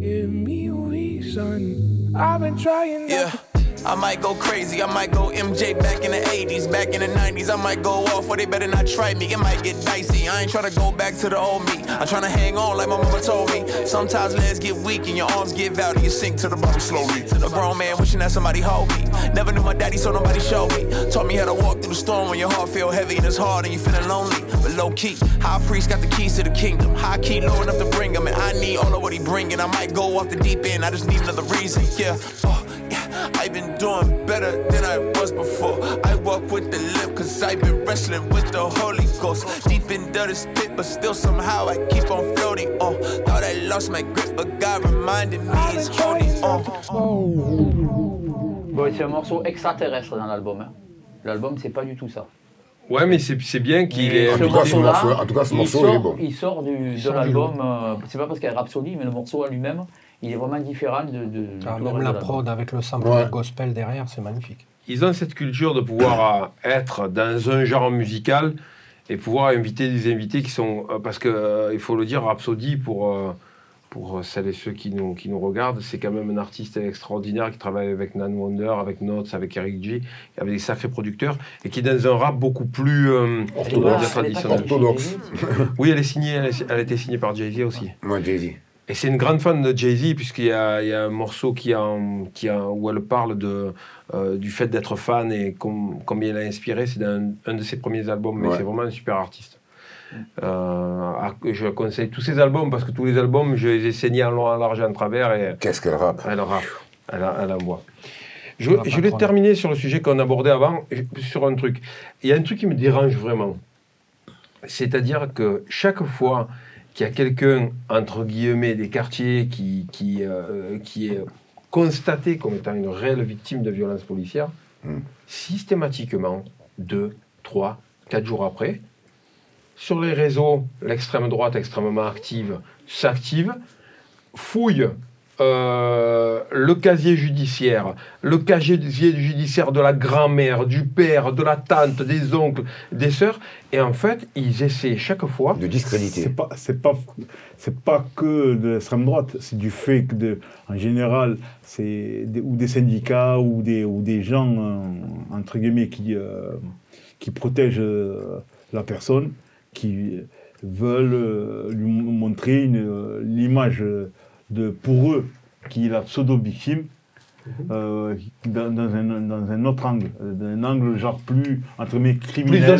Speaker 9: Give me a reason. I've been trying not
Speaker 10: Yeah. I might go crazy, I might go MJ back in the 80s, back in the 90s. I might go off, or they better not try me. It might get dicey. I ain't tryna go back to the old me. I'm tryna hang on like my mama told me. Sometimes legs get weak and your arms give out and you sink to the bottom slowly. A grown man wishing that somebody hold me. Never knew my daddy, so nobody showed me. Taught me how to walk through the storm when your heart feel heavy and it's hard and you feeling lonely. But low key, high priest got the keys to the kingdom. High key, low enough to bring him, and I need all of what he bringing. I might go off the deep end, I just need another reason. Yeah, oh. I've been doing better than I was before. I walk with the limp, cause I've been wrestling with the Holy Ghost. Deep into this pit, but still somehow I keep on floating on. Thought I lost my grip, but God reminded me it's holding on.
Speaker 5: Bon, c'est un morceau extraterrestre dans l'album. hein. L'album, c'est pas du tout ça.
Speaker 3: Ouais, mais c'est c'est bien qu'il ait.
Speaker 5: ce
Speaker 6: tout cas, ce morceau- en tout cas, ce
Speaker 5: il
Speaker 6: morceau,
Speaker 5: sort,
Speaker 6: il est bon.
Speaker 5: Il sort du, de
Speaker 4: sort du
Speaker 5: l'album, euh, c'est pas parce qu'il y a Rhapsody, mais le morceau en lui-même, il est vraiment différent de, de,
Speaker 4: Ah, même la prod avec le sample
Speaker 6: Ouais.
Speaker 4: de gospel derrière, c'est magnifique.
Speaker 3: Ils ont cette culture de pouvoir euh, être dans un genre musical et pouvoir inviter des invités qui sont. euh, parce que euh, il faut le dire, Rhapsody, pour, euh, pour celles et ceux qui nous, qui nous regardent, c'est quand même un artiste extraordinaire qui travaille avec Nan Wonder, avec Notes, avec Eric G, avec des sacrés producteurs et qui est dans un rap beaucoup plus euh,
Speaker 6: Orthodoxe.
Speaker 3: traditionnel.
Speaker 6: Orthodoxe.
Speaker 5: Jay-Z.
Speaker 3: Oui, elle est signée, elle, est- elle a été signée par Jay-Z aussi.
Speaker 6: Moi, Jay-Z.
Speaker 3: Et c'est une grande fan de Jay-Z, puisqu'il y a, il y a un morceau qui a, qui a, où elle parle de, euh, du fait d'être fan et com- combien elle a inspiré. C'est un, un de ses premiers albums, mais
Speaker 6: Ouais.
Speaker 3: c'est vraiment un super artiste. Euh, je conseille tous ses albums, parce que tous les albums, je les ai saignés en long, en large et en travers, et
Speaker 6: Qu'est-ce qu'elle rappe?
Speaker 3: elle rappe, elle, a- elle envoie. Je, je voulais terminer sur le sujet qu'on abordait avant, sur un truc. Il y a un truc qui me dérange vraiment. C'est-à-dire que chaque fois qu'il y a quelqu'un, entre guillemets, des quartiers qui, qui, euh, qui est constaté comme étant une réelle victime de violence policière,
Speaker 6: Mm.
Speaker 3: systématiquement, deux, trois, quatre jours après, sur les réseaux, l'extrême droite extrêmement active s'active, fouille euh, le casier judiciaire, le casier judiciaire de la grand-mère, du père, de la tante, des oncles, des sœurs, et en fait, ils essaient chaque fois.
Speaker 6: De discréditer.
Speaker 7: C'est pas, c'est pas, c'est pas que de l'extrême droite, c'est du fait que, de, en général, c'est des, ou des syndicats ou des, ou des gens, euh, entre guillemets, qui, euh, qui protègent euh, la personne, qui veulent euh, lui montrer une, euh, l'image de, pour eux, qui est la pseudo-victime, euh, dans, dans un, dans un autre angle, euh, d'un angle genre plus, entre guillemets,
Speaker 3: plus
Speaker 7: criminel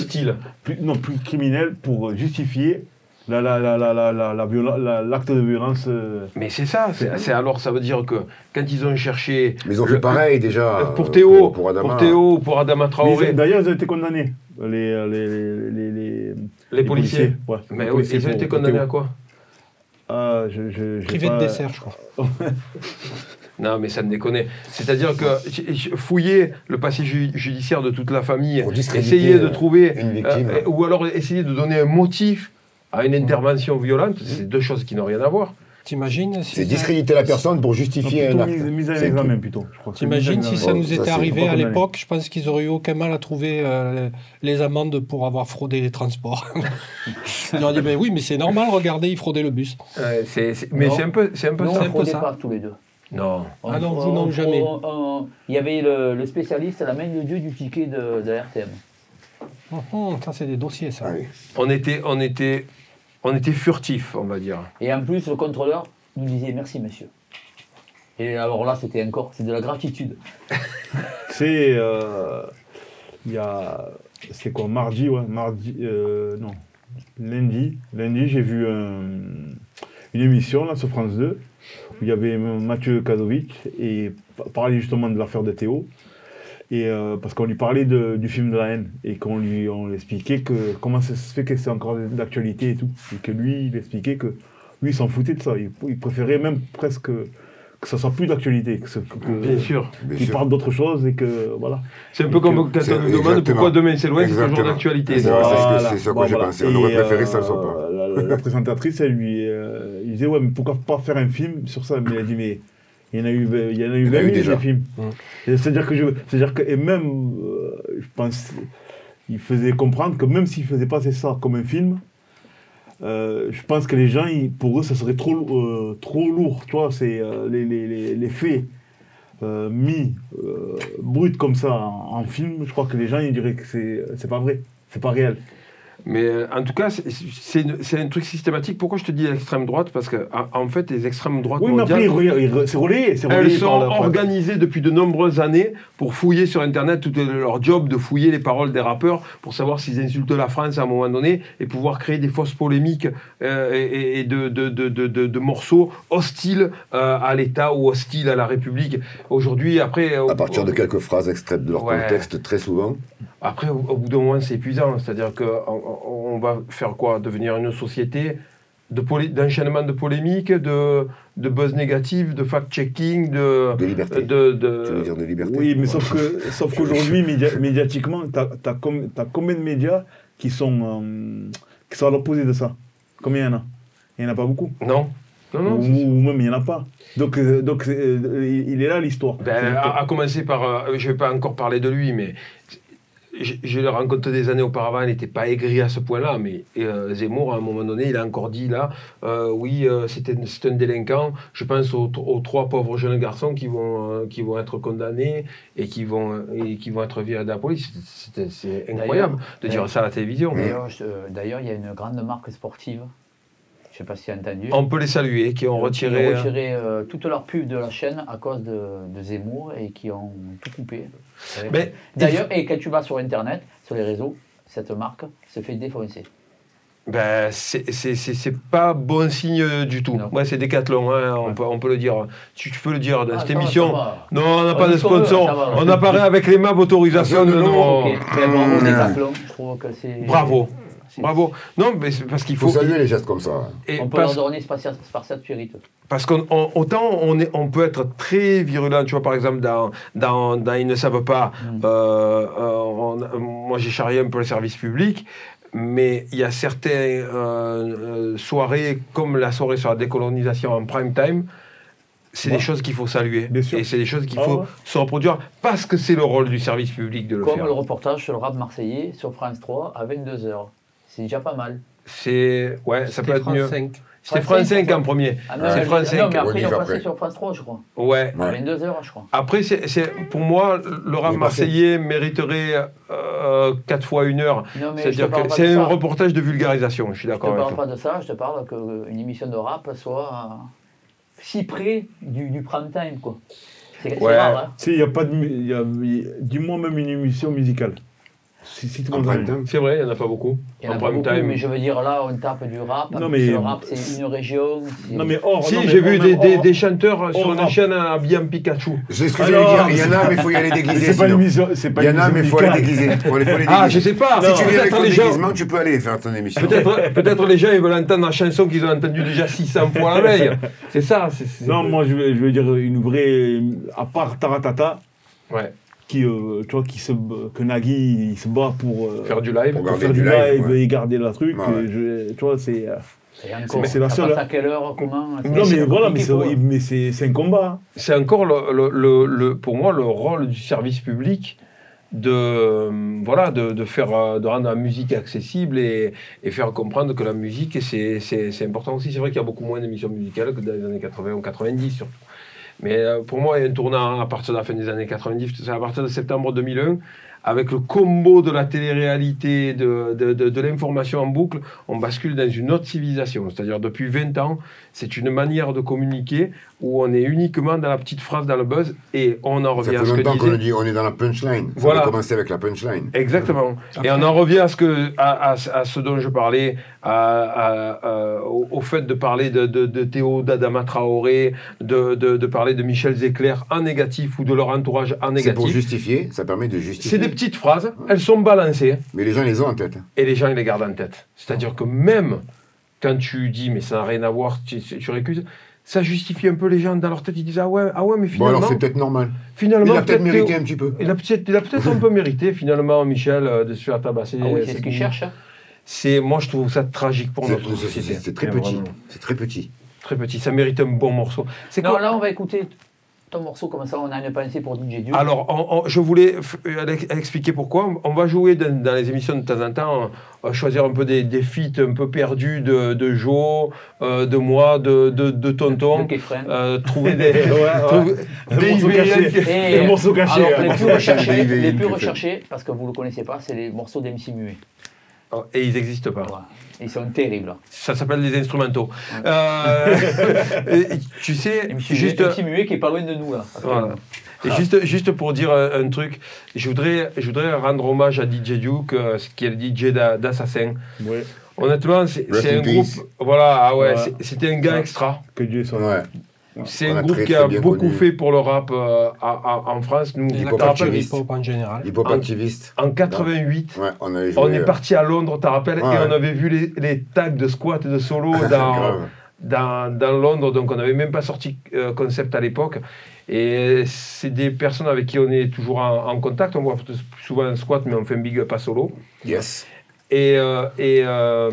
Speaker 7: plus, non, plus criminel pour justifier la, la, la, la, la, la, la viola- la- l'acte de violence. euh,
Speaker 3: Mais c'est ça, c'est c'est alors ça veut dire que quand ils ont cherché
Speaker 6: Mais ils ont
Speaker 3: le-
Speaker 6: fait pareil déjà.
Speaker 3: pour Théo,
Speaker 6: Pour,
Speaker 3: pour,
Speaker 6: Adama.
Speaker 3: Théo, pour Adama Traoré,
Speaker 7: D'ailleurs, ils ont été condamnés, les, les, les, les, les-
Speaker 3: les policiers.
Speaker 7: ouais,
Speaker 3: Mais
Speaker 7: les
Speaker 3: oui,
Speaker 7: policiers
Speaker 3: ils ont
Speaker 7: pour-
Speaker 3: été
Speaker 7: pour
Speaker 3: condamnés à quoi?
Speaker 7: Ah, je,
Speaker 4: Privé
Speaker 7: pas-
Speaker 4: de dessert, je crois.
Speaker 3: Non, mais ça me déconne. C'est-à-dire que fouiller le passé ju- judiciaire de toute la famille, essayer de
Speaker 6: euh,
Speaker 3: trouver,
Speaker 6: une victime.
Speaker 3: euh, ou alors essayer de donner un motif à une intervention violente, c'est deux choses qui n'ont rien à voir.
Speaker 4: T'imagines si
Speaker 6: C'est
Speaker 4: ça-
Speaker 6: discréditer la personne pour justifier un
Speaker 7: plutôt
Speaker 6: acte.
Speaker 7: mise, mise à
Speaker 6: C'est
Speaker 7: l'examen plutôt. je crois que c'est
Speaker 4: T'imagines
Speaker 7: mise à
Speaker 4: si
Speaker 7: l'examen.
Speaker 4: ça nous
Speaker 6: ça,
Speaker 4: était
Speaker 6: c'est
Speaker 4: arrivé à l'époque, je pense qu'ils auraient eu aucun mal à trouver euh, les amendes pour avoir fraudé les transports. Ils auraient dit, mais oui, mais c'est normal, regardez, ils fraudaient le bus.
Speaker 3: Euh, c'est- c'est- mais
Speaker 5: Non.
Speaker 3: c'est un peu, c'est un peu
Speaker 5: Nous, on
Speaker 4: un peu
Speaker 5: fraudait
Speaker 4: ça.
Speaker 5: pas tous les deux.
Speaker 3: Non.
Speaker 5: On-
Speaker 4: Ah non, vous
Speaker 5: on-
Speaker 4: non,
Speaker 5: on-
Speaker 4: jamais.
Speaker 5: on- on- Il y avait le, le spécialiste, la main de Dieu du ticket de, de RTM.
Speaker 4: Hum, ça, c'est des dossiers, ça.
Speaker 6: Ah oui.
Speaker 3: On était, on était, on était furtifs, on va dire.
Speaker 5: Et en plus, le contrôleur nous disait merci, monsieur. Et alors là, c'était encore, c'est de la gratitude.
Speaker 7: C'est. euh, Il y a. C'est quoi Mardi, ouais. Mardi. euh, non. lundi, lundi j'ai vu un- une émission là, sur France 2 où il y avait Mathieu Kazovic et pa- parlait justement de l'affaire de Théo. Et euh, parce qu'on lui parlait de- du film de la haine et qu'on lui, on lui expliquait que comment ça se fait que c'est encore d'actualité et tout. Et que lui, il expliquait que lui, il s'en foutait de ça. Il, il préférait même presque que ça soit plus d'actualité. Que, que-
Speaker 3: Bien sûr.
Speaker 7: Qu'il parle d'autre chose et que voilà.
Speaker 3: C'est un peu
Speaker 7: Et
Speaker 3: comme
Speaker 7: que-
Speaker 3: quand
Speaker 6: C'est-
Speaker 3: on nous demande
Speaker 6: exactement.
Speaker 3: pourquoi demain c'est loin, c'est toujours d'actualité.
Speaker 6: C'est c'est ce que-
Speaker 7: Voilà.
Speaker 6: c'est ça
Speaker 7: Bon,
Speaker 6: que j'ai
Speaker 7: voilà.
Speaker 6: pensé. On aurait préféré que ça
Speaker 7: euh,
Speaker 6: le soit pas.
Speaker 7: La, la- la présentatrice, elle lui euh, il disait Ouais, mais pourquoi pas faire un film sur ça? Mais elle a dit Mais il y en a eu, il y en a eu
Speaker 6: Il y en a
Speaker 7: 20
Speaker 6: eu
Speaker 7: 000
Speaker 6: déjà.
Speaker 7: des films. C'est-à-dire que, je, c'est-à-dire que, et même, euh, je pense, il faisait comprendre que même s'il faisait passer ça comme un film, euh, je pense que les gens, ils- pour eux, ça serait trop, euh, trop lourd. Tu vois, c'est les, les, les, les faits mis bruts comme ça en, en film. Je crois que les gens, ils diraient que c'est, c'est pas vrai, c'est pas réel.
Speaker 3: Mais euh, en tout cas, c'est- un truc systématique. Pourquoi je te dis l'extrême droite? Parce que en en fait, les extrêmes droites
Speaker 7: Oui, mais après, c'est relayé. C'est
Speaker 3: elles sont organisées depuis de nombreuses années pour fouiller sur Internet. Tout est leur job de fouiller les paroles des rappeurs pour savoir s'ils insultent la France à un moment donné et pouvoir créer des fausses polémiques euh, et, et de, de, de, de, de- de morceaux hostiles euh, à l'État ou hostiles à la République. Aujourd'hui, après...
Speaker 6: À partir de quelques phrases extraites de leur
Speaker 3: Ouais.
Speaker 6: contexte, très souvent.
Speaker 3: Après, au, au bout d'un moment, c'est épuisant. C'est-à-dire qu'on on, va faire quoi? Devenir une société de d'enchaînement de polémiques, de, de buzz négatif, de fact-checking, de...
Speaker 6: De liberté.
Speaker 3: de, de-
Speaker 6: Tu veux dire de liberté?
Speaker 7: Oui, mais
Speaker 6: Ouais.
Speaker 7: sauf que sauf qu'aujourd'hui, média- médiatiquement, tu as, combien de médias qui sont, euh, qui sont à l'opposé de ça? Combien il y en a? Il n'y en a pas beaucoup?
Speaker 3: Non. Non, non.
Speaker 7: ou, même il n'y en a pas. Donc, euh, donc euh, il est là l'histoire.
Speaker 3: Ben, à, à commencer par, euh, je ne vais pas encore parler de lui, mais je, je l'ai rencontré des années auparavant, il n'était pas aigri à ce point-là, mais euh, Zemmour, à un moment donné, il a encore dit là, euh, oui, euh, c'était c'est un délinquant, je pense aux, aux trois pauvres jeunes garçons qui vont, qui vont être condamnés et qui vont, et qui vont être virés de la police. C'est incroyable de dire ça à la télévision.
Speaker 5: Euh, D'ailleurs, il y a une grande marque sportive, je sais pas si tu as entendu.
Speaker 3: On peut les saluer, qui ont
Speaker 5: Qui
Speaker 3: retiré...
Speaker 5: ont retiré euh, toute leur pub de la chaîne à cause de, de Zemmour et qui ont tout coupé.
Speaker 3: Mais
Speaker 5: D'ailleurs, et quand tu vas sur Internet, sur les réseaux, cette marque se fait défoncer.
Speaker 3: Ben, c'est c'est- c'est- c'est pas bon signe euh, du tout. Ouais, c'est Décathlon, hein, on, peut, on peut le dire. Tu, tu peux le dire dans
Speaker 5: Ah,
Speaker 3: cette
Speaker 5: va,
Speaker 3: émission. Non, on n'a pas de sponsor.
Speaker 5: va.
Speaker 3: On apparaît avec les MAB autorisation de
Speaker 5: bravo Décathlon, je trouve que c'est...
Speaker 3: Bravo. Bravo. Non, mais c'est parce qu'il
Speaker 6: Il faut
Speaker 3: faut.
Speaker 6: saluer les gestes comme ça.
Speaker 3: Et
Speaker 5: On peut
Speaker 3: parce-
Speaker 5: leur donner Spartiate Spartiate Spirit.
Speaker 3: Parce qu'autant on, est- on peut être très virulent, tu vois, par exemple, dans, dans, dans Ils ne savent pas,
Speaker 5: Mm.
Speaker 3: euh, euh, on- moi j'ai charrié un peu le service public, mais il y a certaines euh, soirées, comme la soirée sur la décolonisation en prime time, c'est des choses qu'il faut saluer. Et c'est des choses qu'il
Speaker 5: Ah
Speaker 3: faut
Speaker 5: ouais.
Speaker 3: se reproduire parce que c'est le rôle du service public de le
Speaker 5: Comme
Speaker 3: faire.
Speaker 5: le reportage sur le rap marseillais sur France 3 à 22h. C'est déjà pas mal.
Speaker 3: C'est. Ouais, ça peut
Speaker 4: C'était
Speaker 3: être
Speaker 4: France
Speaker 3: mieux.
Speaker 4: 5.
Speaker 3: C'était France 5 en premier.
Speaker 5: Ah, non,
Speaker 3: c'est
Speaker 5: mais-
Speaker 3: France
Speaker 5: non,
Speaker 3: 5.
Speaker 5: mais après, ils ont passé sur France 3, je crois.
Speaker 3: Ouais.
Speaker 5: À 22h, je crois.
Speaker 3: Après, c'est, c'est- pour moi, le rap marseillais mériterait 4 fois une heure.
Speaker 5: Non, mais je
Speaker 3: C'est-à-dire
Speaker 5: te parle
Speaker 3: que c'est un
Speaker 5: ça.
Speaker 3: reportage de vulgarisation, je suis
Speaker 5: Je te
Speaker 3: d'accord avec
Speaker 5: parle
Speaker 3: toi.
Speaker 5: pas de ça, je te parle qu'une émission de rap soit euh, si près du, du prime time, quoi. C'est
Speaker 7: Ouais.
Speaker 5: rare, hein.
Speaker 7: Si, il y a pas de. y a- il- Dis-moi même une émission musicale. Si, si
Speaker 3: prime time. C'est vrai, il n'y en a pas beaucoup.
Speaker 5: Il y en a
Speaker 3: En
Speaker 5: pas beaucoup,
Speaker 3: time.
Speaker 5: mais je veux dire, là, on tape du rap.
Speaker 7: Non, mais-
Speaker 5: Le rap, c'est une région. c'est-
Speaker 7: Non, mais hors.
Speaker 3: Si, j'ai vu des, des- chanteurs sur une chaîne habillés en Pikachu.
Speaker 6: C'est ce que
Speaker 7: Ah
Speaker 6: j'allais dire. Il y en a, mais il faut y aller déguisé.
Speaker 7: C'est pas une pas
Speaker 6: Il y en a, mais il faut aller déguiser.
Speaker 3: Ah, je sais pas.
Speaker 6: Si tu viens avec
Speaker 3: Peut-être
Speaker 6: ton
Speaker 3: les gens-
Speaker 6: déguisement, tu peux aller faire ton émission.
Speaker 3: Peut-être, peut-être les gens ils veulent entendre la chanson qu'ils ont entendue déjà 600 fois la veille. C'est ça.
Speaker 7: Non, moi, je veux, je veux dire une vraie. À part Taratata.
Speaker 3: Ouais.
Speaker 7: Qui, euh, tu vois, qui se, que Nagui, il se bat pour. euh,
Speaker 3: Faire du live.
Speaker 7: Pour,
Speaker 3: Pour
Speaker 7: faire du live,
Speaker 3: live, ouais.
Speaker 7: et garder le truc.
Speaker 3: Ouais.
Speaker 7: et je- tu vois, c'est. euh, c'est la seule.
Speaker 5: à quelle heure, comment
Speaker 7: Non, mais voilà, mais c'est
Speaker 5: pour eux.
Speaker 7: mais c'est- c'est un combat.
Speaker 3: c'est encore le, le- le- le- pour moi le rôle du service public de voilà de, de faire de rendre la musique accessible et, et faire comprendre que la musique c'est c'est- c'est important aussi c'est vrai qu'il y a beaucoup moins d'émissions musicales que dans les années 80 ou 90 surtout mais euh, pour moi il y a un tournant à partir de la fin des années 90 c'est à partir de septembre 2001 avec le combo de la télé-réalité, de, l'information en boucle, on bascule dans une autre civilisation. C'est-à-dire depuis 20 ans, c'est une manière de communiquer où on est uniquement dans la petite phrase, dans le buzz, et on en
Speaker 6: Ça
Speaker 3: revient à
Speaker 6: fait
Speaker 3: ce que
Speaker 6: longtemps qu'on
Speaker 3: disait...
Speaker 6: a dit on est dans la punchline.
Speaker 3: Voilà.
Speaker 6: On a commencé avec la punchline.
Speaker 3: Exactement. Et on en revient à ce, que, à, à- à ce dont je parlais, à- à- à- au, au fait de parler de, de, de Théo, d'Adama Traoré, de, de, de parler de Michel Zecler en négatif ou de leur entourage en
Speaker 6: C'est pour
Speaker 3: négatif.
Speaker 6: justifier, ça permet de justifier.
Speaker 3: C'est des petites phrases, elles sont balancées
Speaker 6: Mais les gens les ont en tête.
Speaker 3: et les gens ils les gardent en tête. C'est-à-dire que même quand tu dis mais ça n'a rien à voir, tu, tu récuses, ça justifie un peu les gens dans leur tête. Ils disent ah ouais, ah ouais mais
Speaker 6: Bon
Speaker 3: finalement,
Speaker 6: alors c'est peut-être normal.
Speaker 3: finalement
Speaker 6: Il a peut-être mérité un petit peu.
Speaker 3: il a peut-être il a peut-être un peu mérité finalement Michel euh, de se faire tabasser.
Speaker 5: Ah oui, c'est ce qu'ils cherchent. hein.
Speaker 3: C'est moi je trouve ça tragique pour notre
Speaker 6: c'est-
Speaker 3: société.
Speaker 6: C'est très petit. C'est très petit.
Speaker 3: très petit. Ça mérite un bon morceau. C'est
Speaker 5: Non,
Speaker 3: quoi
Speaker 5: là, on va écouter ton morceau, comme ça, on a une pensée pour DJ Duke.
Speaker 3: Alors, on- on- je voulais euh, ex- expliquer pourquoi. On va jouer dans, dans les émissions de temps en temps, on va choisir un peu des, des feats un peu perdus de, de Joe, euh, de moi, de, de, de Tonton.
Speaker 5: De.
Speaker 3: Euh, trouver des,
Speaker 7: Ouais, ouais.
Speaker 3: trouver-
Speaker 7: Un
Speaker 3: des
Speaker 7: morceau
Speaker 3: IVN
Speaker 7: caché.
Speaker 3: qui-
Speaker 5: Et,
Speaker 7: Le morceau caché,
Speaker 5: alors, les
Speaker 6: Le
Speaker 5: plus recherchés, les plus recherchés, parce que vous ne le connaissez pas, c'est les morceaux d'MC Muet.
Speaker 3: Oh, Et ils n'existent pas.
Speaker 5: Voilà. Ils sont terribles.
Speaker 3: Ça s'appelle des instrumentaux. Euh, et tu sais, juste,
Speaker 5: MC Muet qui est pas loin de nous, là.
Speaker 3: Voilà. Et juste, juste pour dire un, un truc, je voudrais, je voudrais rendre hommage à DJ Duke, euh, qui est le DJ d'A- d'Assassin.
Speaker 7: Ouais,
Speaker 3: Honnêtement, c'est un groupe. Voilà, ah ouais,
Speaker 7: Ouais.
Speaker 3: c'était un gars
Speaker 7: Ouais.
Speaker 3: extra.
Speaker 7: que Dieu soit.
Speaker 6: Ouais.
Speaker 3: C'est un
Speaker 6: a
Speaker 3: groupe
Speaker 6: très,
Speaker 3: qui a beaucoup
Speaker 6: connu.
Speaker 3: fait pour le rap euh, en, en- en France. Nous,
Speaker 6: hip-hop activiste.
Speaker 4: en général.
Speaker 6: Hip-hop
Speaker 3: En-
Speaker 6: activiste.
Speaker 3: en 88,
Speaker 6: Ouais, on avait joué.
Speaker 3: on est
Speaker 6: euh,
Speaker 3: parti à Londres, t'as rappelles,
Speaker 6: Ouais.
Speaker 3: et on avait vu les, les tags de squat et de solo dans, dans, dans Londres, donc on n'avait même pas sorti euh, concept à l'époque. Et c'est des personnes avec qui on est toujours en, en contact. On voit souvent un squat, mais on fait un big up à solo.
Speaker 6: Yes.
Speaker 3: Et, euh, et euh,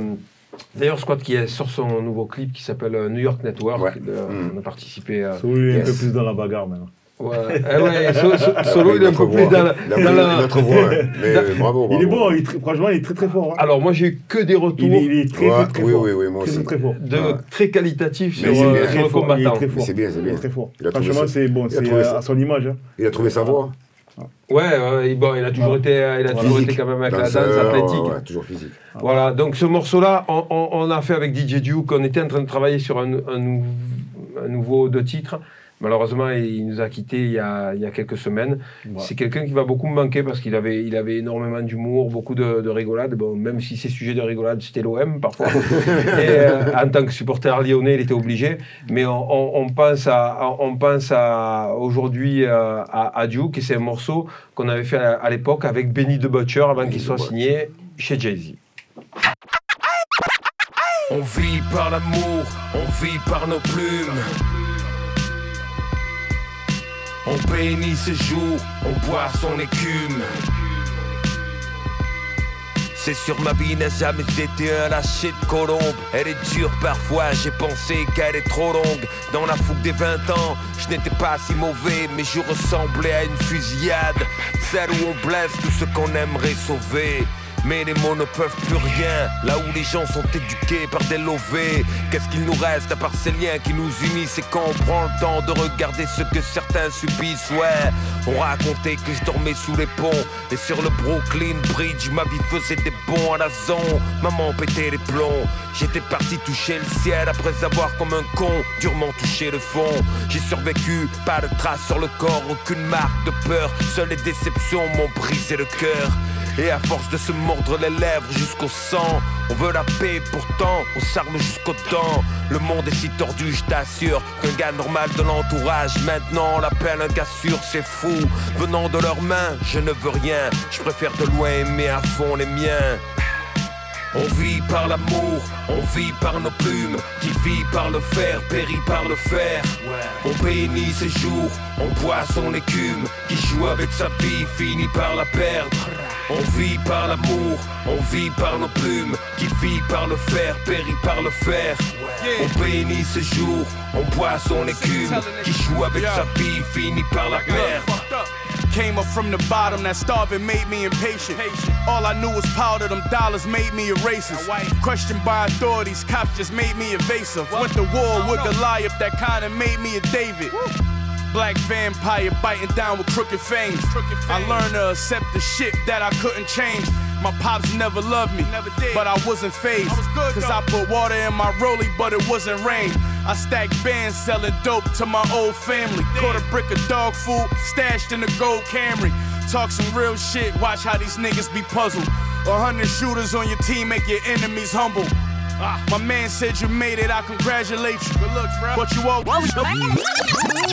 Speaker 3: d'ailleurs, Squat qui est sur son nouveau clip qui s'appelle euh, New York Network.
Speaker 6: Ouais.
Speaker 3: euh,
Speaker 6: Mm.
Speaker 3: On a participé à.
Speaker 7: Solo, il est un peu plus dans la bagarre maintenant.
Speaker 3: Ouais, Eh ouais, so- so- solo, il est un peu
Speaker 6: Notre
Speaker 3: plus
Speaker 6: voix.
Speaker 3: dans la.
Speaker 6: Il a
Speaker 3: dans la-
Speaker 6: notre voix. ouais. Mais bravo, bravo.
Speaker 7: Il est bon, il est franchement, il est très très fort. hein.
Speaker 3: Alors, moi, j'ai eu que des retours
Speaker 7: il, est, il est très,
Speaker 6: Ouais,
Speaker 7: très, très
Speaker 6: oui,
Speaker 7: fort.
Speaker 6: oui, oui, moi
Speaker 7: très,
Speaker 6: aussi.
Speaker 7: très, très fort.
Speaker 3: de
Speaker 6: Ouais.
Speaker 3: très qualitatifs sur,
Speaker 6: Mais c'est
Speaker 3: euh, sur
Speaker 7: Très
Speaker 3: le
Speaker 7: fort, il est
Speaker 3: combattant.
Speaker 7: très fort.
Speaker 6: C'est bien, c'est bien.
Speaker 7: Très fort. Franchement, c'est bon, c'est à son image. hein.
Speaker 6: Il a trouvé sa voix.
Speaker 3: Ouais, ouais, il- bon, il a toujours été, euh, il a toujours été quand même avec la danse athlétique.
Speaker 6: ouais, toujours physique.
Speaker 3: Voilà, donc ce morceau-là, on, on- on a fait avec DJ Duke, on était en train de travailler sur un, un nou- un nouveau titres. Malheureusement, il nous a quittés il y a, il y a quelques semaines.
Speaker 7: Ouais.
Speaker 3: C'est quelqu'un qui va beaucoup me manquer parce qu'il avait, il avait énormément d'humour, beaucoup de, de rigolade. Bon, même si ses sujets de rigolade, c'était l'OM parfois. Et, euh, en tant que supporter lyonnais, il était obligé. Mais on, on- on pense, à, on pense à aujourd'hui euh, à, à Duke et c'est un morceau qu'on avait fait à, à l'époque avec Benny the Butcher avant qu'il soit signé chez Jay-Z.
Speaker 1: On vit par l'amour, on vit par nos plumes. On bénit ses jours, on boit son écume. C'est sûr ma vie n'a jamais été un lâcher de colombe. Elle est dure parfois, j'ai pensé qu'elle est trop longue. Dans la fougue des 20 ans, je n'étais pas si mauvais Mais je ressemblais à une fusillade. Celle où on blesse tout ce qu'on aimerait sauver mais les mots ne peuvent plus rien, là où les gens sont éduqués par des lovés. Qu'est-ce qu'il nous reste à part ces liens qui nous unissent et quand on prend le temps de regarder ce que certains subissent, ouais. On racontait que je dormais sous les ponts et sur le Brooklyn Bridge, ma vie faisait des bons à la zone. Maman pétait les plombs, j'étais parti toucher le ciel après avoir comme un con durement touché le fond. J'ai survécu, pas de traces sur le corps, aucune marque de peur, seules les déceptions m'ont brisé le cœur. Et à force de se mordre les lèvres jusqu'au sang, on veut la paix, pourtant on s'arme jusqu'aux dents. Le monde est si tordu, je t'assure, qu'un gars normal de l'entourage, maintenant on l'appelle un gars sûr, c'est fou. Venant de leurs mains, je ne veux rien, je préfère de loin aimer à fond les miens. On vit par l'amour, on vit par nos plumes, qui vit par le fer, périt par le fer. On bénit ses jours, on boit son écume, qui joue avec sa vie, finit par la perdre. On vit par l'amour, on vit par nos plumes, qui vit par le fer, périt par le fer. On bénit ses jours, on boit son écume, qui joue avec sa vie, finit par la perdre.
Speaker 11: Came up from the bottom, that starving made me impatient. All I knew was powder, them dollars made me a racist. Questioned by authorities, cops just made me evasive. Went to war with Goliath, that kinda made me a David. Black vampire biting down with crooked fangs. I learned to accept the shit that I couldn't change. My pops never loved me, but I wasn't phased. Cause I put water in my rollie, but it wasn't rain. I stacked bands selling dope to my old family. Caught a brick of dog food, stashed in a gold Camry. Talk some real shit, watch how these niggas be puzzled. A hundred shooters on your team make your enemies humble. My man said you made it, I congratulate you. Good looks, bro. But you always.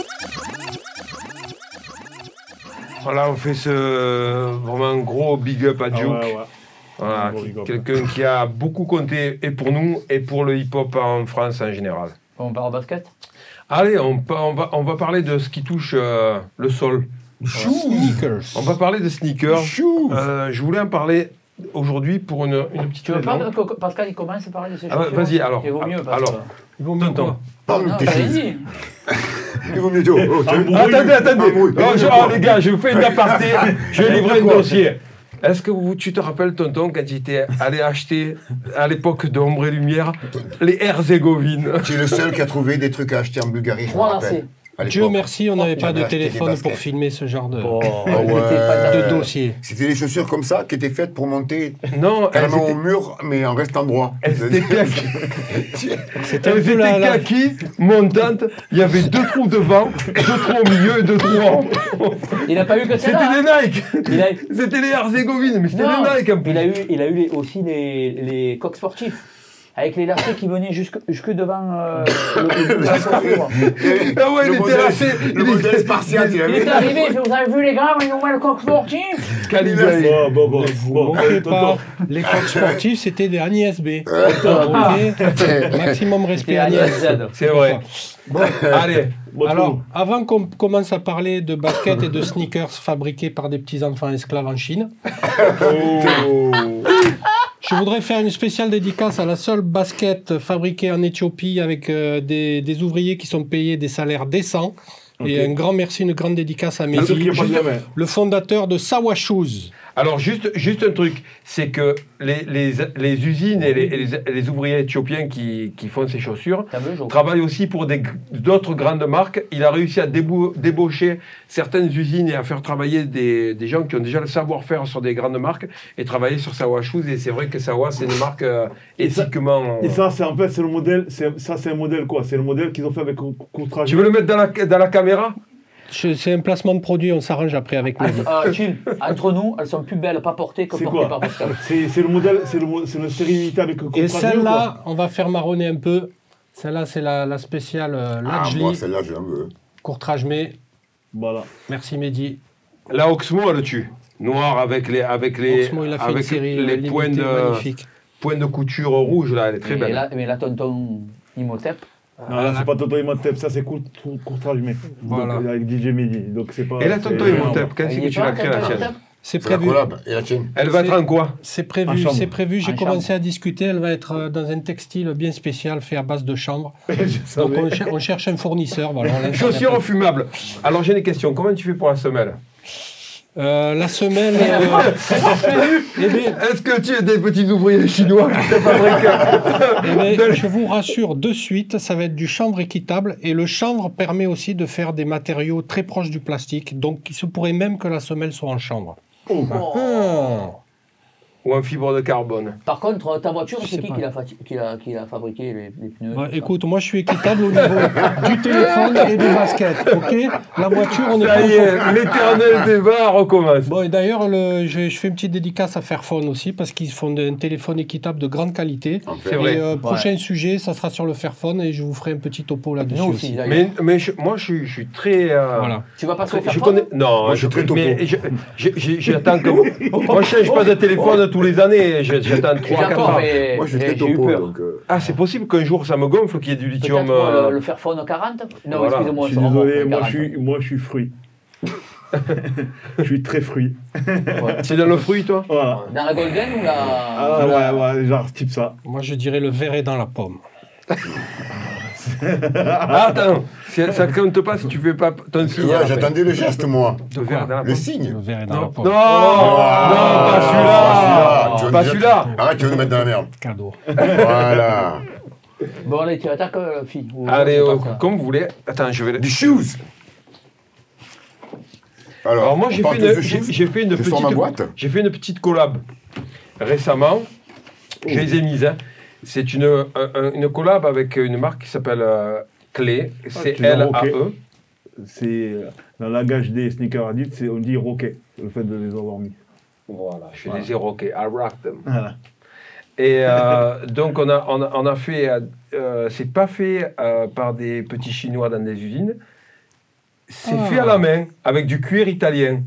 Speaker 3: Voilà, on fait ce vraiment gros big up à
Speaker 7: Ah
Speaker 3: Duke.
Speaker 7: ouais, ouais.
Speaker 3: Voilà, quelqu'un qui a beaucoup compté et pour nous et pour le hip-hop en France en général.
Speaker 5: On part au basket?
Speaker 3: Allez, on, va, on va parler de ce qui touche euh, le sol.
Speaker 4: Sneakers.
Speaker 3: On va parler de sneakers. Euh, je voulais en parler aujourd'hui pour une, une petite
Speaker 5: Tu veux pas que Pascal il commence à parler de ces
Speaker 3: Ah
Speaker 5: chaussures
Speaker 3: vas-y, alors.
Speaker 5: Il vaut mieux parce
Speaker 3: Alors,
Speaker 4: Il vaut mieux
Speaker 3: Tonton.
Speaker 6: de tes choses. Il vaut mieux dire, oh,
Speaker 3: Attendez, attendez. Oh, je- oh, les gars, je vous fais une aparté. Je vais livrer un dossier. Est-ce que vous, tu te rappelles, tonton, quand tu étais allé acheter, à l'époque de Ombre et Lumière, les Herzégovines
Speaker 6: Tu es le seul qui a trouvé des trucs à acheter en Bulgarie, je me
Speaker 5: Trois
Speaker 6: rappelle.
Speaker 4: Dieu merci, on n'avait pas
Speaker 6: J'avais
Speaker 4: de téléphone pour filmer ce genre de,
Speaker 5: Oh,
Speaker 6: ouais.
Speaker 5: c'était pas
Speaker 4: de
Speaker 5: de-
Speaker 4: dossier.
Speaker 6: C'était des chaussures comme ça qui étaient faites pour monter
Speaker 3: Non, elles
Speaker 6: carrément
Speaker 3: étaient,
Speaker 6: au mur, mais en restant droit.
Speaker 3: elles étaient kaki.
Speaker 4: C'était un
Speaker 3: Elles
Speaker 4: peu
Speaker 3: étaient
Speaker 4: la, la-
Speaker 3: kaki, montantes. Il y avait deux trous devant, deux trous au milieu et deux trous en haut.
Speaker 5: Il n'a pas eu que
Speaker 3: C'était
Speaker 5: celle-là.
Speaker 3: des Nike.
Speaker 5: Il a...
Speaker 3: C'était les Herzégovines, mais c'était des Nike en plus.
Speaker 5: il a eu, il a eu les- aussi les, les coques sportifs. Avec les lacets qui venaient jusque, jusque devant euh, le, le- le-.
Speaker 3: Ah ouais,
Speaker 6: Le
Speaker 3: il était
Speaker 6: modèle-
Speaker 3: lacé.
Speaker 6: Le modèle spartiate, il
Speaker 5: Il est arrivé, il vous avez vu les gars, une nouvelle coque sportive
Speaker 3: Calibré.
Speaker 7: Bon, bon, bon.
Speaker 4: Vous
Speaker 7: bon,
Speaker 4: manquez
Speaker 7: tonton.
Speaker 4: pas. Les coques sportifs, c'était des Agnès B. Ok Maximum respect Agnès.
Speaker 3: C'est vrai.
Speaker 4: Bon,
Speaker 3: Allez.
Speaker 7: Bon,
Speaker 4: alors, avant qu'on commence à parler de baskets et de sneakers fabriqués par des petits enfants esclaves en Chine,
Speaker 7: Oh.
Speaker 4: je voudrais faire une spéciale dédicace à la seule basket fabriquée en Éthiopie avec euh, des, des ouvriers qui sont payés des salaires décents. Et un grand merci, une grande dédicace à Mehdi, le fondateur de Sawa Shoes.
Speaker 3: Alors, juste, juste un truc, c'est que les, les, les usines et les, et les- ouvriers éthiopiens qui, qui font ces chaussures travaillent aussi pour d'autres grandes marques. Il a réussi à débou- débaucher certaines usines et à faire travailler des, des gens qui ont déjà le savoir-faire sur des grandes marques et travailler sur Sawa Shoes. Et c'est vrai que Sawa, c'est une marque euh, éthiquement...
Speaker 7: Et ça, c'est en fait, c'est le modèle. Ça, c'est un modèle quoi? C'est le modèle qu'ils ont fait avec contrat.
Speaker 3: Tu veux le mettre dans la, dans la caméra?
Speaker 4: C'est un placement de produit, on s'arrange après avec Mehdi.
Speaker 5: Ah, chill. Entre nous, elles sont plus belles pas portées que
Speaker 7: C'est
Speaker 5: portées
Speaker 7: quoi
Speaker 5: par Pascal.
Speaker 7: C'est le modèle, c'est le, le série limitée avec contrat.
Speaker 4: Et celle-là, on va faire marronner un peu. Celle-là, c'est la, la spéciale euh,
Speaker 6: Ah,
Speaker 4: Lajli,
Speaker 6: moi, celle-là, je la veux.
Speaker 4: courtrage mais.
Speaker 7: Voilà.
Speaker 4: Merci Mehdi.
Speaker 3: La Oxmo, elle le tue. Noir avec les, avec les,
Speaker 4: Oxmo, il a fait
Speaker 3: avec
Speaker 4: une série
Speaker 3: les
Speaker 4: euh,
Speaker 3: points, de,
Speaker 4: magnifique.
Speaker 3: points de couture rouge, là, elle est très
Speaker 5: mais,
Speaker 3: belle.
Speaker 5: là, mais la tonton Imhotep,
Speaker 7: Non, là, c'est pas Tonton Imhotep, ça c'est court- court- mais.
Speaker 4: Voilà.
Speaker 7: Donc, avec DJ Mehdi. Donc c'est pas.
Speaker 3: Et la Tonton
Speaker 7: c'est-
Speaker 3: Imhotep, quand c'est que tu l'as créée la
Speaker 5: Imhotep
Speaker 4: C'est prévu.
Speaker 6: la
Speaker 3: Elle va être en quoi
Speaker 4: C'est prévu,
Speaker 7: chambre.
Speaker 4: c'est prévu. J'ai
Speaker 5: En
Speaker 4: commencé à discuter. Elle va être euh, dans un textile bien spécial fait à base de chanvre.
Speaker 7: Je
Speaker 4: Donc on, cher- on cherche un fournisseur. Voilà,
Speaker 3: Chaussures
Speaker 4: un peu.
Speaker 3: fumables. Alors j'ai des questions. Comment tu fais pour la semelle?
Speaker 4: Euh, la semelle. euh, eh bien,
Speaker 3: Est-ce que tu es des petits ouvriers chinois qui fabriquent
Speaker 4: eh bien, je vous rassure de suite, ça va être du chanvre équitable. Et le chanvre permet aussi de faire des matériaux très proches du plastique. Donc il se pourrait même que la semelle soit en chanvre.
Speaker 7: Oh.
Speaker 4: Ah.
Speaker 3: Ou en fibre de carbone
Speaker 5: Par contre, ta voiture,
Speaker 4: Je
Speaker 5: c'est qui
Speaker 4: pas.
Speaker 5: qui l'a, qui l'a- qui fabriqué, les, les pneus
Speaker 4: Ouais,
Speaker 5: ça
Speaker 4: écoute, moi je suis équitable au niveau du téléphone et des baskets, ok? La voiture, on est
Speaker 3: Ça
Speaker 4: pas
Speaker 3: y est, l'éternel débat recommence.
Speaker 4: Bon, et d'ailleurs, le- je, je fais une petite dédicace à Fairphone aussi, parce qu'ils font un téléphone équitable de grande qualité.
Speaker 6: Fait.
Speaker 3: C'est vrai.
Speaker 4: Et euh, prochain sujet, ça sera sur le Fairphone, et je vous ferai un petit topo là-dessus aussi.
Speaker 3: Mais, mais je- moi, je suis, je suis très. euh,
Speaker 4: Voilà.
Speaker 5: Tu vas passer au
Speaker 3: Je
Speaker 5: Fairphone?
Speaker 3: connais. Non,
Speaker 6: Moi, je suis très topo.
Speaker 3: mais je- je- je- j'attends que. Moi, je change pas de téléphone tous les années. je- J'attends 3-4
Speaker 5: D'accord,
Speaker 3: ans.
Speaker 5: mais
Speaker 6: Moi, je suis
Speaker 5: j'ai,
Speaker 6: très
Speaker 5: j'ai eu
Speaker 6: topo.
Speaker 5: peur.
Speaker 6: Donc, euh,
Speaker 3: Ah, c'est possible qu'un jour ça me gonfle qu'il y ait du
Speaker 5: Peut-être
Speaker 3: lithium. euh,
Speaker 5: le, le Fairphone 40 Non,
Speaker 3: Voilà.
Speaker 5: excusez-moi,
Speaker 7: Je suis
Speaker 5: remonte,
Speaker 7: désolé, moi
Speaker 5: 40.
Speaker 7: je suis, moi je suis fruit. je suis très fruit.
Speaker 3: C'est dans le fruit, toi?
Speaker 7: Voilà.
Speaker 5: Dans la Golden ou la.
Speaker 7: Ah ouais, ouais, genre type ça.
Speaker 4: Moi, je dirais le verre est dans la pomme.
Speaker 3: Ah, attends, c'est- ça compte pas si tu fais pas ton signe.
Speaker 6: ouais. J'attendais le geste, moi.
Speaker 3: De verre dans la
Speaker 6: Le signe.
Speaker 4: Le verre est dans
Speaker 3: Non,
Speaker 4: la
Speaker 3: non, non,
Speaker 6: Ah,
Speaker 3: pas celui-là. Pas celui-là.
Speaker 6: Arrête, tu vas nous mettre dans la merde.
Speaker 4: Cadeau.
Speaker 6: Voilà.
Speaker 5: Bon, allez, tu attaques, euh, fille. ou-
Speaker 3: Allez, euh,
Speaker 5: ça.
Speaker 3: comme vous voulez. Attends, je vais.
Speaker 6: Des shoes.
Speaker 3: Alors, moi, j'ai fait, une- j'ai fait petite. J'ai fait une petite collab récemment. Je les ai mises. hein. C'est une, un- un- une collab avec une marque qui s'appelle euh, Clé. C'est
Speaker 7: tu l'as
Speaker 3: L-A-E.
Speaker 7: C'est euh, dans la gage des sneakers Adidas, c'est on dit roquet, le fait de les avoir mis.
Speaker 3: Voilà, je
Speaker 7: Voilà.
Speaker 3: les ai. I rock them.
Speaker 7: Voilà.
Speaker 3: Et euh, donc, on a, on a, on a fait. euh, euh, c'est pas fait euh, par des petits Chinois dans des usines. C'est
Speaker 4: Ah.
Speaker 3: fait à la main, avec du cuir italien.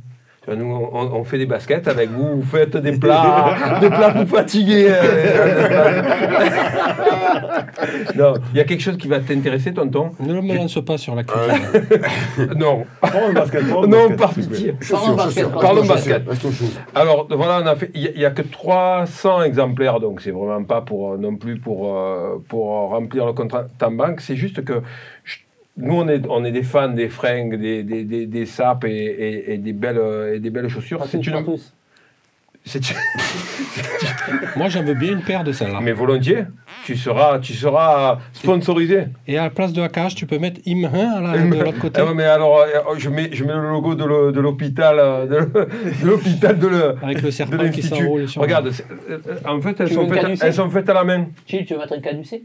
Speaker 3: Tu vois, Nous, on, on fait des baskets avec vous, vous faites des plats, des plats pour fatiguer. euh. non, il y a quelque chose qui va t'intéresser, tonton?
Speaker 4: Ne me lance pas sur la cuisine.
Speaker 3: Non.
Speaker 7: Parlons de basket,
Speaker 3: non, par pitié.
Speaker 5: Basket.
Speaker 3: Parlons. Alors voilà, on a fait. Il n'y a, que 300 exemplaires, donc c'est vraiment pas pour euh, non plus pour euh, pour remplir le contrat en banque. C'est juste que je- nous on est on est des fans des fringues, des des, des, des sapes et, et, et des belles et des belles chaussures. C'est une c'est
Speaker 4: Moi, j'en veux bien une paire de celles-là.
Speaker 3: mais volontiers. Tu seras tu seras sponsorisé.
Speaker 4: Et à la place de AKH, tu peux mettre Imhin à la- de l'autre côté.
Speaker 3: Ah ouais, mais alors euh, je mets je mets le logo de le- de l'hôpital euh, de, de l'hôpital de le
Speaker 4: Avec le serpent qui s'enroule sur
Speaker 3: Regarde, euh, en fait elles sont
Speaker 5: une
Speaker 3: faites
Speaker 5: caducée
Speaker 3: elles sont faites à la main.
Speaker 5: Gilles, tu veux mettre un caducé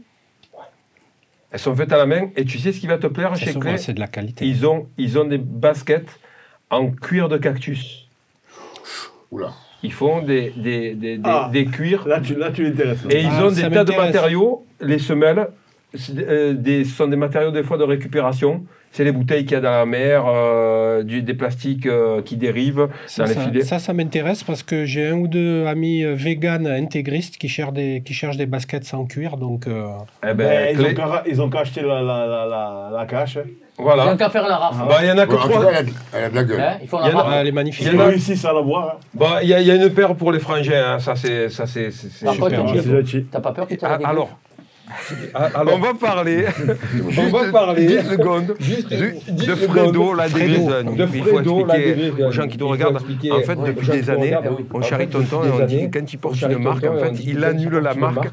Speaker 3: Elles sont faites à la main et tu sais ce qui va te plaire chez Clé
Speaker 4: C'est de la qualité.
Speaker 3: ils ont, ils ont des baskets en cuir de cactus.
Speaker 6: Oula.
Speaker 3: Ils font des, des, des, des,
Speaker 7: Ah.
Speaker 3: des cuirs
Speaker 7: Là, tu, là, tu l'intéresses.
Speaker 3: et ils
Speaker 4: Ah,
Speaker 3: ont des tas de matériaux. Les semelles, euh, des, ce sont des matériaux des fois de récupération. C'est les bouteilles qu'il y a dans la mer, euh, du- des plastiques euh, qui dérivent
Speaker 4: Ça,
Speaker 3: dans les
Speaker 4: ça,
Speaker 3: filets.
Speaker 4: ça, ça m'intéresse parce que j'ai un ou deux amis euh, véganes intégristes qui cherchent des, qui cherchent des baskets sans cuir. Donc, euh,
Speaker 3: Eh ben,
Speaker 7: Ben, ils, ont qu'à, ils ont qu'à acheter la, la, la, la, la cache. hein.
Speaker 5: Ils
Speaker 3: voilà.
Speaker 5: ont qu'à faire la rafle.
Speaker 3: Bah, Il y en a que trois.
Speaker 6: cas, elle a, elle a de la gueule.
Speaker 5: Hein, Ils font
Speaker 3: Il y
Speaker 5: la
Speaker 3: en a-
Speaker 5: rafle.
Speaker 4: elle est magnifique.
Speaker 3: Il y
Speaker 7: Ils
Speaker 3: en a-
Speaker 7: réussissent à la boire. hein.
Speaker 3: Bah, Il y, a- une paire pour les frangins. hein. Ça, c'est. Ça, c'est, c'est- c'est super.
Speaker 5: T'as pas peur que tu
Speaker 3: Ah,
Speaker 5: aies des
Speaker 3: alors,
Speaker 4: Ah,
Speaker 3: on va parler. on va parler. 10 secondes. de, de Fredo, la dégrésonne.
Speaker 4: De
Speaker 3: Il faut expliquer aux gens qui nous regardent. En fait, depuis des années, on charrie tonton et on dit que quand il porte une marque, en fait, il annule la marque.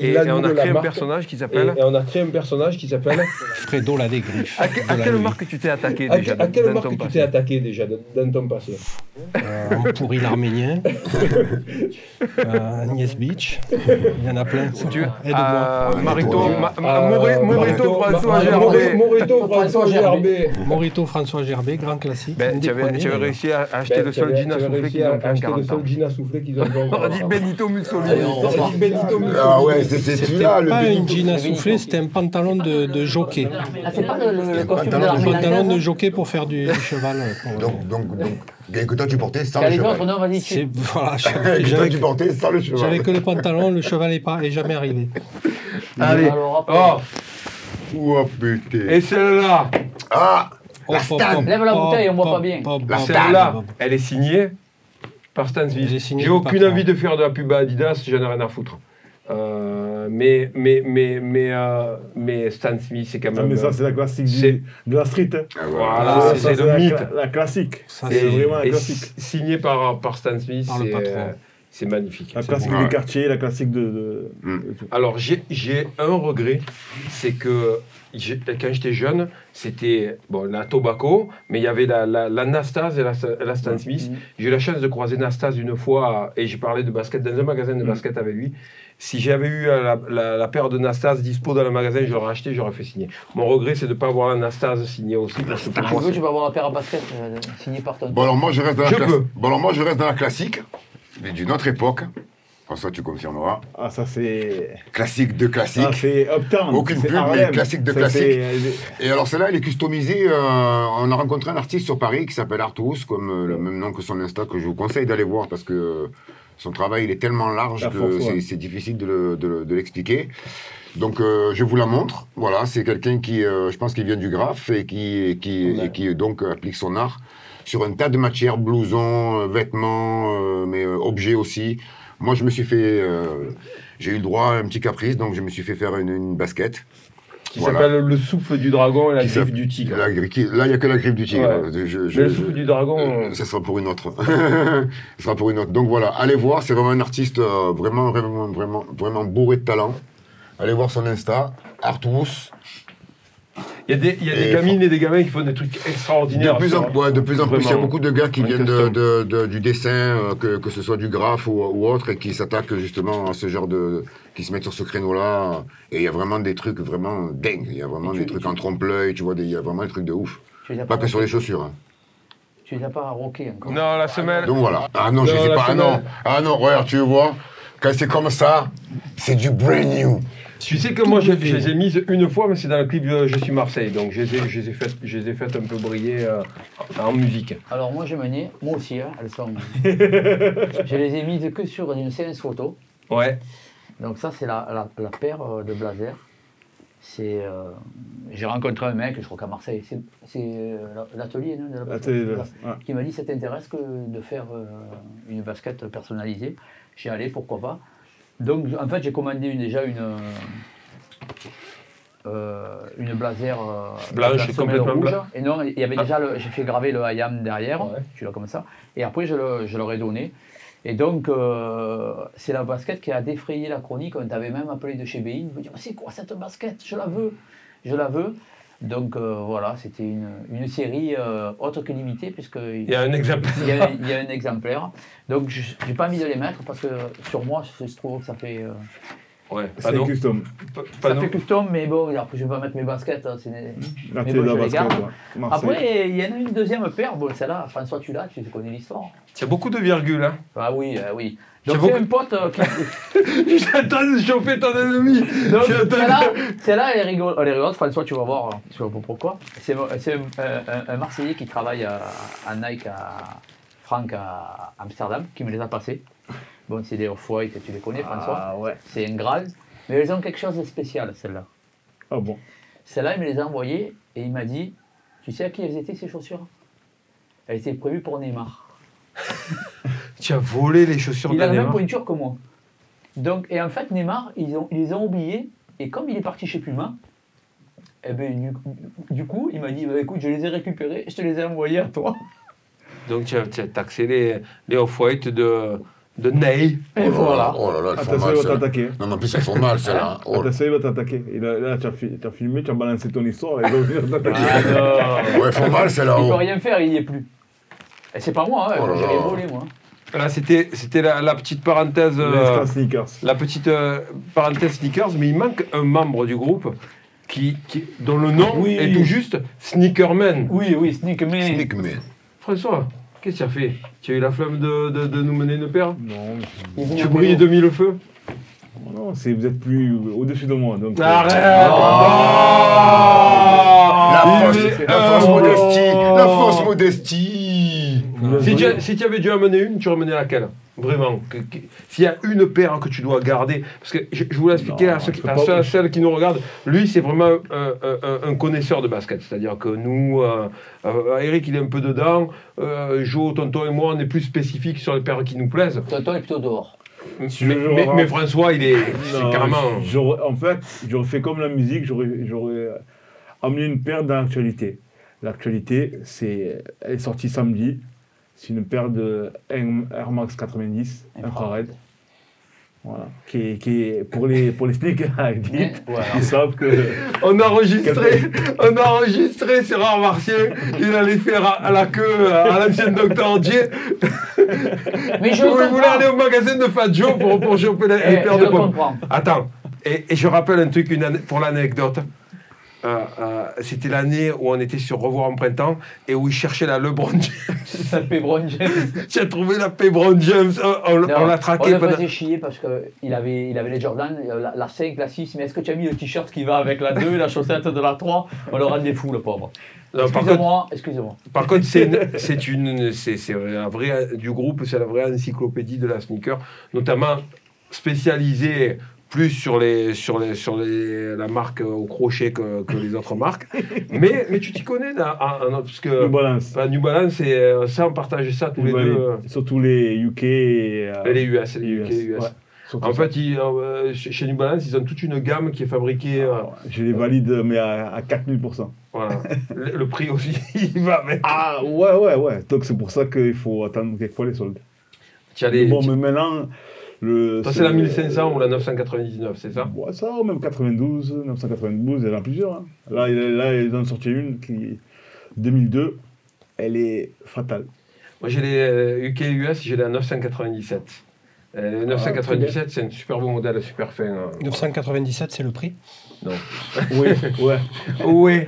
Speaker 3: Et on a créé un personnage qui s'appelle.
Speaker 4: et on a créé un personnage qui s'appelle. Fredo la dégriffe.
Speaker 3: À, quelle marque tu t'es attaqué déjà
Speaker 4: à quelle marque tu t'es attaqué déjà dans, ton passé euh, On pourrit l'arménien. euh, Agnès Beach. Il y en a plein.
Speaker 3: Euh, Marito, Ma- Ma-
Speaker 4: Euh,
Speaker 3: Morito, François Gerbet.
Speaker 4: Morito,
Speaker 5: François Gerbet.
Speaker 4: Gerbet. Morito, François Gerbet, grand classique.
Speaker 3: Ben,
Speaker 4: Un
Speaker 3: tu avais,
Speaker 4: premiers,
Speaker 3: tu avais
Speaker 4: d'ailleurs.
Speaker 3: réussi à acheter
Speaker 4: Ben,
Speaker 3: le seul à souffler qu'ils ont fait en
Speaker 4: acheter
Speaker 3: 40
Speaker 4: le seul jean à souffler qu'ils ont fait en
Speaker 3: On a
Speaker 4: 40
Speaker 3: dit
Speaker 4: ans.
Speaker 3: Benito Mussolini.
Speaker 5: Allez, on
Speaker 4: On a
Speaker 5: repart.
Speaker 4: dit Benito Mussolini.
Speaker 6: Ah ouais,
Speaker 4: C'était
Speaker 6: celui-là, le
Speaker 4: pas une
Speaker 6: Benito.
Speaker 4: jean à souffler, c'était un pantalon de, jockey.
Speaker 5: Ah, c'est pas le, le, le costume de
Speaker 6: pantalon
Speaker 4: Un pantalon de
Speaker 5: anglaise
Speaker 4: jockey pour faire du, cheval. euh,
Speaker 6: Donc, donc, donc, et que toi tu portais sans le cheval.
Speaker 5: non,
Speaker 4: voilà,
Speaker 6: que
Speaker 4: j'avais
Speaker 6: tu portais sans le cheval.
Speaker 4: j'avais que le pantalon, le cheval n'est pas est jamais arrivé.
Speaker 3: Allez. Oh,
Speaker 6: Oh putain.
Speaker 3: et celle-là,
Speaker 6: Ah
Speaker 4: hop, hop,
Speaker 5: Lève la bouteille, on voit pas bien.
Speaker 6: La
Speaker 4: hop.
Speaker 3: elle est signée par Stan Smith. J'ai aucune envie de faire de la pub à Adidas, j'en ai rien à foutre. Euh, mais, mais, mais, mais, euh, mais Stan Smith, c'est quand même.
Speaker 7: mais ça, c'est la classique
Speaker 3: c'est-
Speaker 7: du, de la street. hein.
Speaker 6: Ah,
Speaker 3: Voilà,
Speaker 7: Ça,
Speaker 3: c'est
Speaker 7: ça,
Speaker 3: c'est le
Speaker 7: la,
Speaker 3: mythe.
Speaker 7: cla- la classique.
Speaker 4: Ça,
Speaker 7: C'est
Speaker 4: c'est
Speaker 7: vraiment la classique.
Speaker 3: si- signé par, par Stan Smith,
Speaker 4: Par le patron.
Speaker 3: C'est magnifique.
Speaker 7: La classique
Speaker 3: beau.
Speaker 6: Ouais.
Speaker 7: du quartier, la classique de. de-
Speaker 6: Mm.
Speaker 7: de tout.
Speaker 3: Alors, j'ai j'ai un regret, c'est que quand j'étais jeune, c'était bon, la Tobacco, mais il y avait la, la, la Nastase et la, la Stan Smith. J'ai eu la chance de croiser Nastase une fois et j'ai parlé de basket dans un magasin de basket avec lui. Si j'avais eu euh, la, la, la paire de Nastase dispo dans le magasin, je l'aurais acheté, j'aurais fait signer. Mon regret, c'est de ne pas avoir la Nastase signée aussi. Parce que pour
Speaker 5: Tu
Speaker 3: moi,
Speaker 5: vas avoir un paire à basket euh, signé par ton.
Speaker 6: Bon alors moi je reste dans la
Speaker 3: Je peux.
Speaker 6: Bon alors moi je reste dans la classique, mais d'une autre époque. François tu confirmeras.
Speaker 7: Ah, ça, c'est.
Speaker 6: Classique de classique.
Speaker 7: Ça, c'est Uptown.
Speaker 6: Aucune pub, mais classique de
Speaker 7: Ça,
Speaker 6: classique.
Speaker 7: c'est-
Speaker 6: Et alors celle-là, elle est customisée. euh, on a rencontré un artiste sur Paris qui s'appelle Artus, comme euh, le même nom que son Insta, que je vous conseille d'aller voir parce que euh, son travail il est tellement large
Speaker 7: La
Speaker 6: que c'est
Speaker 7: ouais.
Speaker 6: difficile de le- de le- de l'expliquer. Donc euh, je vous la montre. Voilà, c'est quelqu'un qui, euh, je pense, qui vient du graphe et qui, et qui, et qui donc applique son art sur un tas de matières, blousons, euh, vêtements, euh, mais euh, objets aussi. Moi, je me suis fait, j'ai eu le droit à un petit caprice, donc je me suis fait faire une, une basket.
Speaker 3: qui
Speaker 6: Voilà.
Speaker 3: s'appelle le souffle du dragon et la griffe du tigre.
Speaker 6: La gri- qui- là, il n'y a que la griffe du tigre.
Speaker 3: Ouais.
Speaker 6: Je- je-
Speaker 3: Mais le souffle du dragon.
Speaker 6: euh, ça sera pour une autre. ça sera pour une autre. Donc voilà, allez voir, c'est vraiment un artiste euh, vraiment, vraiment, vraiment, vraiment bourré de talent. Allez voir son Insta, Artous.
Speaker 3: Il y a des, y a des
Speaker 6: Et
Speaker 3: gamines et des gamins qui font des trucs extraordinaires.
Speaker 6: De plus, en, ouais, de plus en plus, il y a beaucoup de gars qui
Speaker 3: En
Speaker 6: viennent de,
Speaker 3: custom.
Speaker 6: de- de- du dessin, euh, que, que ce soit du graphe ou, ou autre, et qui s'attaquent justement à ce genre de. qui se mettent sur ce créneau-là. Et il y a vraiment des trucs vraiment dingues. Il y a vraiment des trucs
Speaker 5: tu-
Speaker 6: en trompe-l'œil, tu vois, il y a vraiment des trucs de ouf. Pas que sur les chaussures. hein.
Speaker 5: Tu les as pas rockés encore
Speaker 3: Non, la semaine.
Speaker 6: Donc voilà. Ah non, je
Speaker 3: Non,
Speaker 6: sais
Speaker 3: la
Speaker 6: pas. Ah non, ah non, regarde, tu vois, quand c'est comme ça, c'est du brand new.
Speaker 3: Tu sais que moi, je, je les ai mises une fois, mais c'est dans le clip Je suis Marseille. Donc, je les ai, je les ai faites, je les ai faites un peu briller euh, en musique.
Speaker 5: Alors moi j'ai mené, moi aussi, hein, elles sont. je les ai mises que sur une séance photo.
Speaker 3: Ouais.
Speaker 5: Donc ça c'est la, la, la paire euh, de blazer. C'est, euh, j'ai rencontré un mec, je crois qu'à Marseille, c'est, c'est euh, la- l'atelier la
Speaker 7: ouais.
Speaker 5: qui m'a dit ça t'intéresse que de faire une basket personnalisée? J'ai allé, pourquoi pas. Donc en fait j'ai commandé une- déjà une euh, euh, une blazer euh,
Speaker 3: Blanche, complètement
Speaker 5: rouge. Et non, il y avait
Speaker 3: Ah.
Speaker 5: déjà j'ai fait graver le IAM derrière, tu l'as comme ça. Et après je, le- je leur ai donné. Et donc, euh, c'est la basket qui a défrayé la chronique. On t'avait même appelé de chez BI. On me dit C'est quoi cette basket? Je la veux. Je la veux. Donc euh, voilà, c'était une, une série euh, autre que limitée, puisque
Speaker 3: Il y a un exemplaire.
Speaker 5: il y a, il y a un exemplaire. Donc, je n'ai pas envie de les mettre parce que sur moi, je trouve que ça fait. euh,
Speaker 3: Ouais,
Speaker 7: C'est custom.
Speaker 5: Ça fait custom, mais bon, après, je vais pas mettre mes baskets. hein, c'est-
Speaker 7: La
Speaker 5: mais bon,
Speaker 7: la
Speaker 5: les
Speaker 7: basket,
Speaker 5: garde.
Speaker 7: ouais. Marseille.
Speaker 5: Après, il y en a une deuxième paire. Bon, celle-là, François, tu l'as, tu connais l'histoire.
Speaker 3: Il y a beaucoup de virgules. Hein.
Speaker 5: Ah oui, euh, oui.
Speaker 3: J'ai
Speaker 5: Donc, c'est un pote euh, qui.
Speaker 3: Train de chauffer ton ennemi.
Speaker 5: Donc, celle-là, celle-là, elle est rigolo- elle est rigolote. François, tu vas voir, tu vas voir pourquoi. C'est c'est un, un- un Marseillais qui travaille à, à Nike, à Franck, à Amsterdam, qui me les a passés. Bon, c'est des off-white, tu les connais, François.
Speaker 7: Ah ouais.
Speaker 5: C'est un Graal. Mais elles ont quelque chose de spécial, celles-là.
Speaker 7: Ah bon?
Speaker 5: Celle-là, il me les a envoyées et il m'a dit Tu sais à qui elles étaient, ces chaussures? Elles étaient prévues pour Neymar.
Speaker 3: Tu as volé les chaussures
Speaker 5: Il
Speaker 3: de
Speaker 5: a la même pointure que moi. Donc, et en fait, Neymar, ils, ont, ils les ont oubliés. Et comme il est parti chez Puma, eh ben, du, du coup, il m'a dit Bah, écoute, je les ai récupérés, je te les ai envoyés à toi.
Speaker 3: Donc, tu as, tu as taxé les, les off-white de, de Ney.
Speaker 5: Et voilà.
Speaker 6: Oh là là, elles font mal,
Speaker 7: il va
Speaker 6: celles-là.
Speaker 7: t'attaquer.
Speaker 6: Non, mais en plus, elles font mal, celles-là. Oh là.
Speaker 7: Attention, il va t'attaquer. Et Là, là, tu as, fi- tu as filmé, tu as balancé ton histoire, et il va venir t'attaquer.
Speaker 5: Ah, non.
Speaker 6: Ouais, elles font mal, celles-là.
Speaker 5: Il peut
Speaker 6: oh.
Speaker 5: rien faire, il n'y est plus. Et c'est pas moi, hein,
Speaker 6: Oh là
Speaker 5: j'ai
Speaker 6: là.
Speaker 5: volé, moi.
Speaker 3: Là, c'était c'était la, la petite parenthèse. euh,
Speaker 7: sneakers.
Speaker 3: la petite euh, parenthèse sneakers, mais il manque un membre du groupe qui, qui, dont le nom
Speaker 5: Oui.
Speaker 3: est tout juste Sneakerman.
Speaker 5: Oui, oui, Sneak, mais.
Speaker 6: Sneak man.
Speaker 3: François, qu'est-ce que tu as fait? Tu as eu la flamme de, de, de nous mener une paire?
Speaker 7: Non,
Speaker 3: Tu brilles de mille feux?
Speaker 7: Non c'est- vous êtes plus au-dessus de moi. Donc, euh,
Speaker 3: Arrête
Speaker 6: fausse,
Speaker 3: est-
Speaker 6: la fausse
Speaker 3: Oh.
Speaker 6: modestie, la fausse modestie.
Speaker 7: Vous
Speaker 3: si tu, si tu avais dû en mener une, tu ramenais laquelle? Vraiment. S'il y a une paire que tu dois garder, parce que je, je voulais expliquer
Speaker 7: Non,
Speaker 3: à, ceux, à ceux- à celles qui nous regardent, lui c'est vraiment un, un- un connaisseur de basket. C'est-à-dire que nous, euh, euh, Eric il est un peu dedans, euh, Jo, Tonton et moi on est plus spécifiques sur les paires qui nous plaisent.
Speaker 5: Tonton est plutôt dehors.
Speaker 3: Mais, François il est, carrément...
Speaker 7: En fait, j'aurais fait comme la musique, j'aurais euh, amené une paire dans l'actualité. L'actualité, c'est, elle est sortie samedi. C'est une paire de Air Max 90 infrared. Voilà. Qui est, qui pour les pour les sneakers
Speaker 5: Voilà.
Speaker 7: ils savent que
Speaker 3: On a enregistré, on a enregistré, c'est rare Martien, il allait faire à, à la queue à l'ancien docteur Dier.
Speaker 5: Mais je
Speaker 3: Vous
Speaker 5: le
Speaker 3: voulez aller
Speaker 5: comprends.
Speaker 3: au magasin de Fat Joe pour, pour choper les,
Speaker 5: Eh,
Speaker 3: paires
Speaker 5: je
Speaker 3: de pommes.
Speaker 5: comprends.
Speaker 3: Attends, et, et je rappelle un truc une pour l'anecdote. Euh, euh, C'était l'année où on était sur Revoir en printemps et où il cherchait la LeBron James.
Speaker 5: Fait Brown James.
Speaker 3: As trouvé la LeBron James, on, on-
Speaker 5: Non,
Speaker 3: on l'a traqué
Speaker 5: On le faisait chier parce qu'il avait, il avait les Jordan, euh, la, la 5, la 6, mais est-ce que tu as mis le t-shirt qui va avec la 2, la chaussette de la 3 On le rendait fou, le pauvre. Excusez-moi, excusez-moi.
Speaker 3: Par contre, c'est une, c'est un vrai du groupe, c'est la vraie encyclopédie de la sneaker, notamment spécialisée plus sur les, sur les, sur les, la marque au crochet que, que les autres marques. Mais, mais tu t'y connais, là, en- parce que
Speaker 7: New Balance.
Speaker 3: bah, New Balance, c'est euh, ça, on partage ça tous les deux. euh,
Speaker 7: Surtout les UK et euh,
Speaker 3: les US, les UK, US.
Speaker 7: ouais,
Speaker 3: En fait, ils, euh, chez New Balance, ils ont toute une gamme qui est fabriquée. euh,
Speaker 7: je les valide, mais à, à 4000%.
Speaker 3: voilà. le, le prix aussi, il va avec.
Speaker 7: Ah ouais, ouais, ouais. Donc c'est pour ça qu'il faut attendre quelquefois les soldes.
Speaker 3: Les-
Speaker 7: bon, mais maintenant,
Speaker 3: Ça, c'est la 1500 ou la 999, c'est ça
Speaker 7: Ouais, ça, ou même 92, 992, il y en a plusieurs. hein. Là, il- là, ils en ont sorti une qui, 2002, elle est fatale.
Speaker 3: Moi, j'ai les euh, UK US, j'ai la 997. Euh, le 997, c'est un super beau modèle, super fin. hein.
Speaker 4: 997, c'est le prix?
Speaker 3: Non.
Speaker 7: Oui, ouais.
Speaker 3: Oui.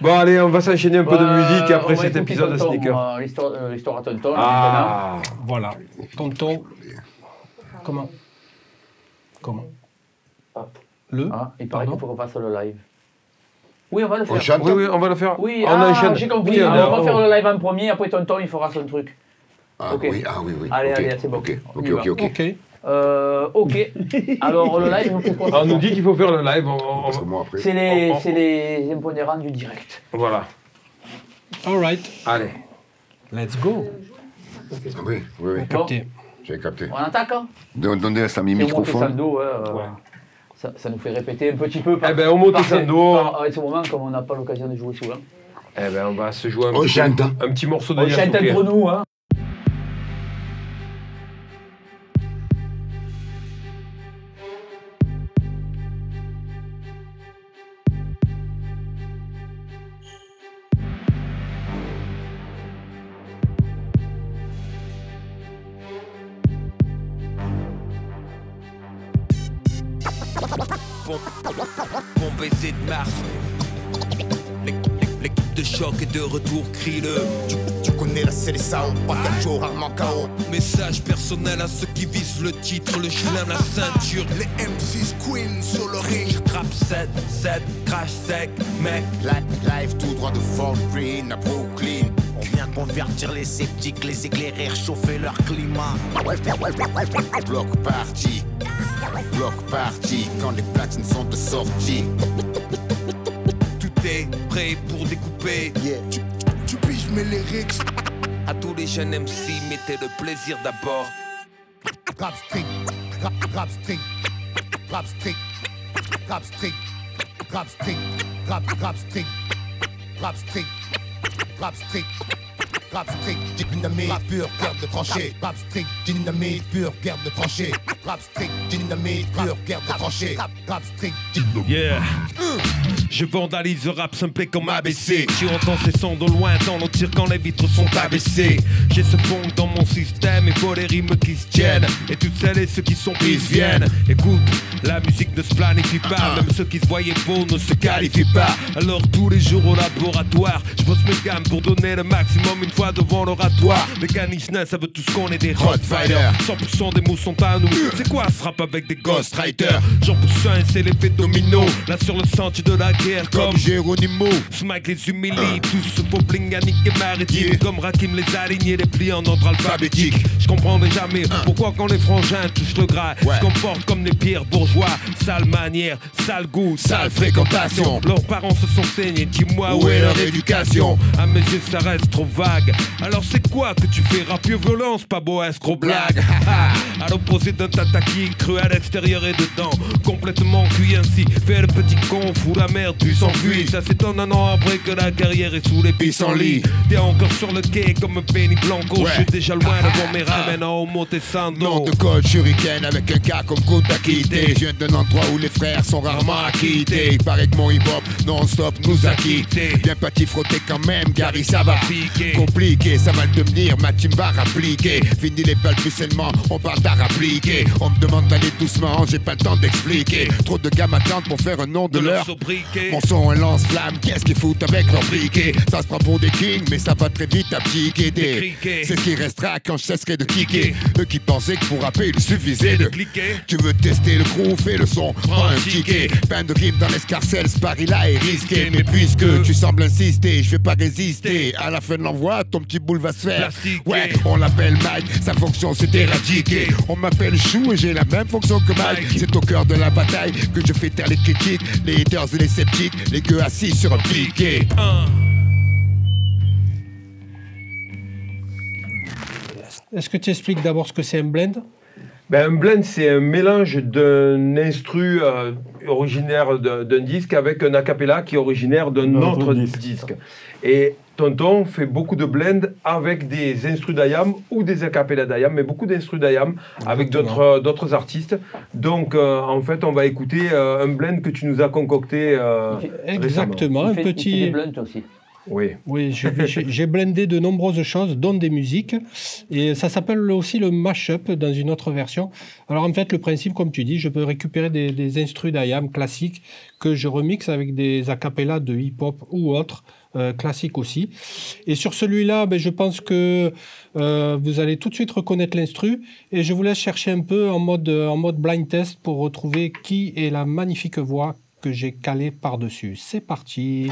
Speaker 3: Bon, allez, on va s'enchaîner un peu de
Speaker 5: Ouais,
Speaker 3: musique après cet épisode de
Speaker 5: Tonton,
Speaker 3: Sneaker.
Speaker 5: euh, L'histoire euh, l'histoire à Tonton.
Speaker 3: Ah
Speaker 4: Voilà. Tonton. Comment Comment Le.
Speaker 5: Ah, il paraît qu'il faut qu'on fasse le live. Oui, on va le faire.
Speaker 6: On chante
Speaker 3: Oui, oui, on va le faire.
Speaker 5: Oui,
Speaker 3: on
Speaker 5: ah, j'ai compris.
Speaker 3: Oui,
Speaker 5: on va faire le live en premier, après Tonton, il fera son truc.
Speaker 6: Ah,
Speaker 5: Ok.
Speaker 6: oui, ah oui, oui.
Speaker 5: Allez, allez, c'est bon.
Speaker 6: Ok, ok, ok, ok.
Speaker 4: Ok.
Speaker 5: Euh, ok. Alors, le live, on
Speaker 3: On nous dit qu'il faut faire le live. on-.
Speaker 5: C'est les,
Speaker 3: On-
Speaker 5: les impondérants du direct.
Speaker 3: Voilà.
Speaker 4: Alright.
Speaker 3: Allez.
Speaker 4: Let's go.
Speaker 6: Ah oui, oui, oui. J'ai capté.
Speaker 5: On attaque hein
Speaker 6: Don- Donnez
Speaker 5: moi qui
Speaker 6: microphone.
Speaker 5: Sando, ouais, ça, ça nous fait répéter un petit peu.
Speaker 3: Eh ben, Omo
Speaker 5: par-
Speaker 3: Tessando.
Speaker 5: par- À ce moment, comme on n'a pas l'occasion de jouer souvent.
Speaker 3: Eh ben, on va se jouer un,
Speaker 6: On
Speaker 3: petit,
Speaker 6: chante.
Speaker 3: un petit morceau de
Speaker 5: On chante entre nous, hein.
Speaker 1: Baiser de Mars. L'équipe de choc est de retour, crie-le. Tu, tu connais la CLSAO, pas Cacho, rarement KO. Message personnel à ceux qui visent le titre, le chelem, la ceinture. Les M6 Queen sur le ring. Je trappe 7, 7, crash sec, mec.
Speaker 12: Live, live tout droit de Fort Green à Brooklyn. On vient convertir les sceptiques, les éclairer, chauffer leur climat. Bloc party, bloc party, quand les platines sont de sortie.
Speaker 1: Tout est prêt pour découper. Tu, tu piges mes lyrics. À tous les jeunes MC, mettez le plaisir d'abord.
Speaker 12: Rap strict, rap, rap strict, rap strict, rap strict, rap strict, rap, rap strict, rap strict, rap strict. Rap strict, dynamite, rap pur, guerre de tranchée. Rap strict, dynamite, pur, guerre de tranchée. Rap strict, dynamite, pur, guerre de tranchée. Rap, strict,
Speaker 1: Yeah. Je vandalise le rap simple comme ABC. Tu entends ces sons de loin dans nos tirs quand les vitres sont abaissées. J'ai ce fond dans mon système, il faut les rimes qui se tiennent. Et toutes celles et ceux qui sont prises viennent. Écoute, la musique ne se planifie pas. Même ceux qui se voyaient beaux ne se qualifient pas. Alors tous les jours au laboratoire, je bosse mes gammes pour donner le maximum une fois devant l'oratoire. Mécanicien, ça veut tous qu'on est des Rottweilers. 100% des mots sont à nous. C'est quoi ce rap avec des ghostwriters? Jean Poussin, c'est l'effet domino. Là sur le sentier de la guerre, comme Géronimo. Smike les humilie, tous ce faux bling à niquer maritime. Comme Rakim les alignés, les plis en ordre alphabétique. Je comprendrai jamais pourquoi quand les frangins touchent le gras, se comportent comme des pires bourgeois? Sale manière, sale goût, sale fréquentation. Leurs parents se sont saignés, dis-moi où est leur éducation? À mes yeux, ça reste trop vague. Alors c'est quoi que tu fais? Rap violence, pas beau escroc blague. à l'opposé d'un tata qui cru à l'extérieur et dedans. Complètement cuit ainsi. Fais le petit con, fout la merde, puis s'enfuit. Ça s'étonne un an après que la carrière est sous les pissenlits. T'es encore sur le quai comme Benny Blanco. Je suis déjà loin devant mes ramen en homo Tessando.
Speaker 12: Nom de code shuriken avec un gars comme Kunta Kinte Je viens d'un endroit où les frères sont rarement acquittés Il paraît que mon hip-hop non-stop nous a quittés Viens pas t'y frotter quand même Gary ça va
Speaker 1: piquer
Speaker 12: Compliqué, ça va le devenir, ma team va rappliquer Fini les balbutiements, on parle d'art appliqué. On me demande d'aller doucement, j'ai pas le temps d'expliquer. Trop de gars m'attendent pour faire un nom de
Speaker 1: De leur.
Speaker 12: Mon son un lance-flamme, qu'est-ce qu'ils foutent avec leur briquet? Ça se prend pour des kings, mais ça va très vite à piquer des. C'est ce qui restera quand je cesserai de kicker Eux qui pensaient que pour rapper il suffisait de
Speaker 1: cliquer
Speaker 12: Tu veux tester le crew, fais le son, prends un ticket. Peine de rime dans l'escarcelle, ce pari-là est risqué. Mais puisque tu sembles insister, je vais pas résister. À la fin de l'envoi, ton petit boule va se faire.
Speaker 1: Plastiqué.
Speaker 12: Ouais, on l'appelle Mike, sa fonction c'est d'éradiquer On m'appelle Chou et j'ai la même fonction que Mike. C'est au cœur de la bataille que je fais taire les critiques Les haters et les sceptiques, les gueux assis sur un piquet.
Speaker 4: Est-ce que tu expliques d'abord ce que c'est un blend?
Speaker 3: Ben, un blend, c'est un mélange d'un instru euh, originaire d'un disque avec un acapella qui est originaire d'un
Speaker 7: D'un
Speaker 3: autre
Speaker 7: autre
Speaker 3: disque.
Speaker 7: disque.
Speaker 3: Et Tonton fait beaucoup de blends avec des instrus d'ayam ou des acapella d'ayam, mais beaucoup d'instrus d'ayam avec d'autres euh, d'autres artistes. Donc, euh, en fait, on va écouter euh, un blend que tu nous as concocté euh,
Speaker 13: Exactement,
Speaker 5: Il
Speaker 13: un
Speaker 5: fait, il fait
Speaker 13: petit.
Speaker 5: des aussi.
Speaker 3: Oui.
Speaker 13: Oui, j'ai blendé de nombreuses choses, dont des musiques. Et ça s'appelle aussi le mashup dans une autre version. Alors en fait, le principe, comme tu dis, je peux récupérer des, des instrus d'IAM classiques que je remixe avec des acapellas de hip-hop ou autres. Euh, classiques aussi. Et sur celui-là, ben, je pense que euh, vous allez tout de suite reconnaître l'instru. Et je vous laisse chercher un peu en mode, en mode blind test pour retrouver qui est la magnifique voix que j'ai calée par-dessus. C'est parti.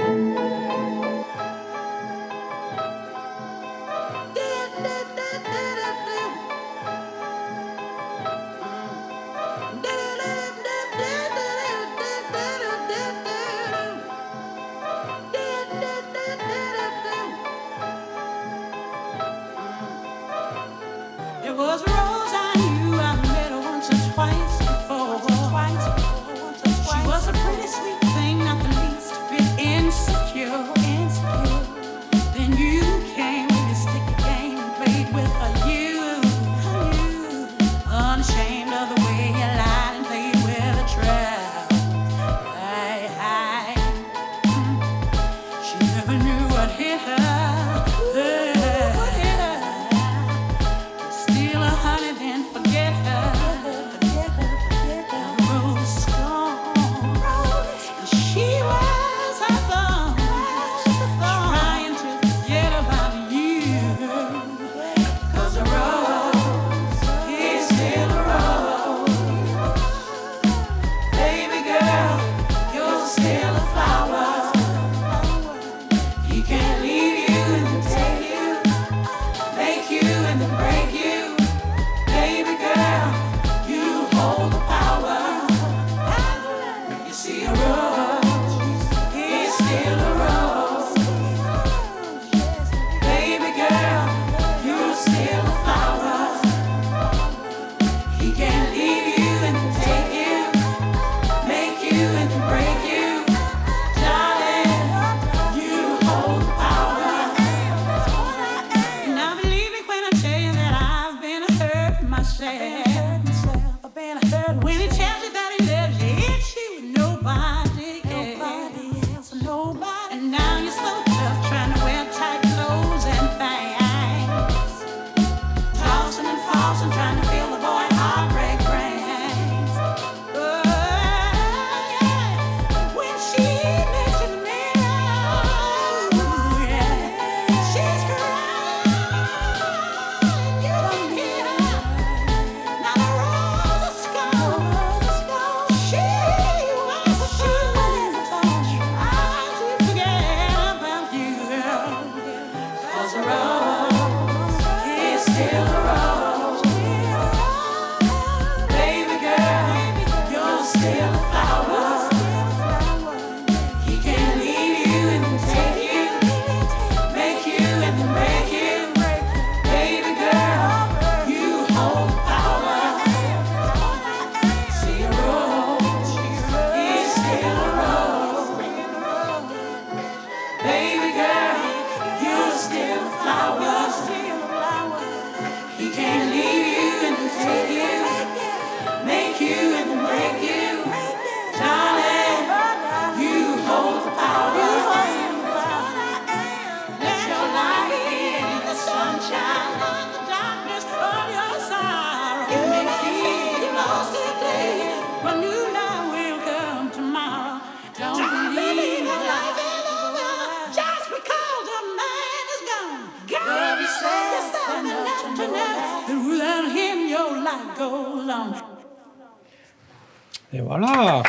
Speaker 13: Et voilà.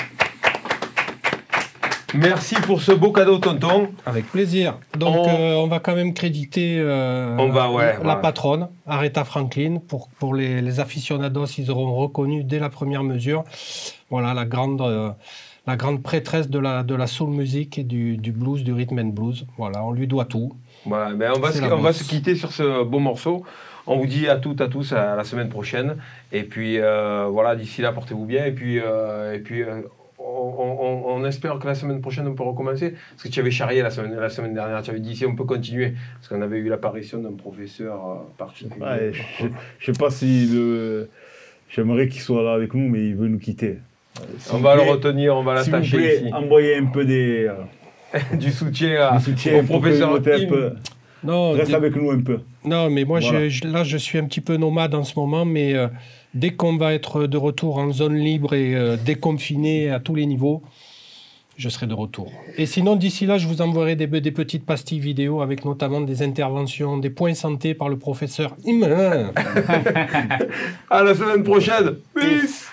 Speaker 3: Merci pour ce beau cadeau, tonton.
Speaker 13: Avec plaisir. Donc,
Speaker 3: On-
Speaker 13: euh, on va quand même créditer euh,
Speaker 3: On va, ouais,
Speaker 13: la patronne, Aretha Franklin. Pour, pour les, les aficionados, ils auront reconnu dès la première mesure. Voilà, la grande, euh, la grande prêtresse de la, de la soul music et du, du blues, du rhythm and blues. Voilà, on lui doit tout.
Speaker 3: Voilà, ben on va, se, on va se quitter sur ce beau morceau. On vous dit à toutes, à tous à la semaine prochaine. Et puis euh, voilà, d'ici là, portez-vous bien. Et puis, euh, et puis euh, on, on, on- on espère que la semaine prochaine, on peut recommencer. Parce que tu avais charrié la semaine, la semaine dernière, tu avais dit si on peut continuer. Parce qu'on avait eu l'apparition d'un professeur particulier.
Speaker 7: Ouais, je, je sais pas si le. J'aimerais qu'il soit là avec nous, mais il veut nous quitter.
Speaker 3: On va le retenir, on va l'attacher ici.
Speaker 7: Envoyez un peu des.
Speaker 3: du soutien, à-
Speaker 7: du soutien
Speaker 3: au professeur Im.
Speaker 4: Non,
Speaker 7: Reste avec nous un peu.
Speaker 4: Non, mais moi,
Speaker 7: Voilà.
Speaker 4: je- je- là, je suis un petit peu nomade en ce moment, mais euh, dès qu'on va être de retour en zone libre et euh, déconfiné à tous les niveaux, je serai de retour. Et sinon, d'ici là, je vous enverrai des, des petites pastilles vidéo avec notamment des interventions, des points santé par le professeur Im.
Speaker 3: À la semaine prochaine. Peace.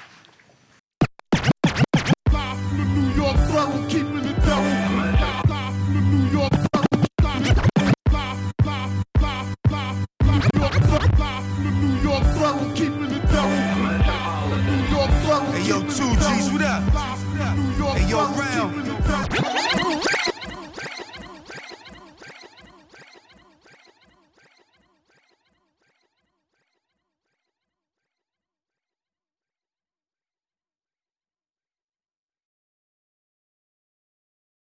Speaker 10: Hey yo, round.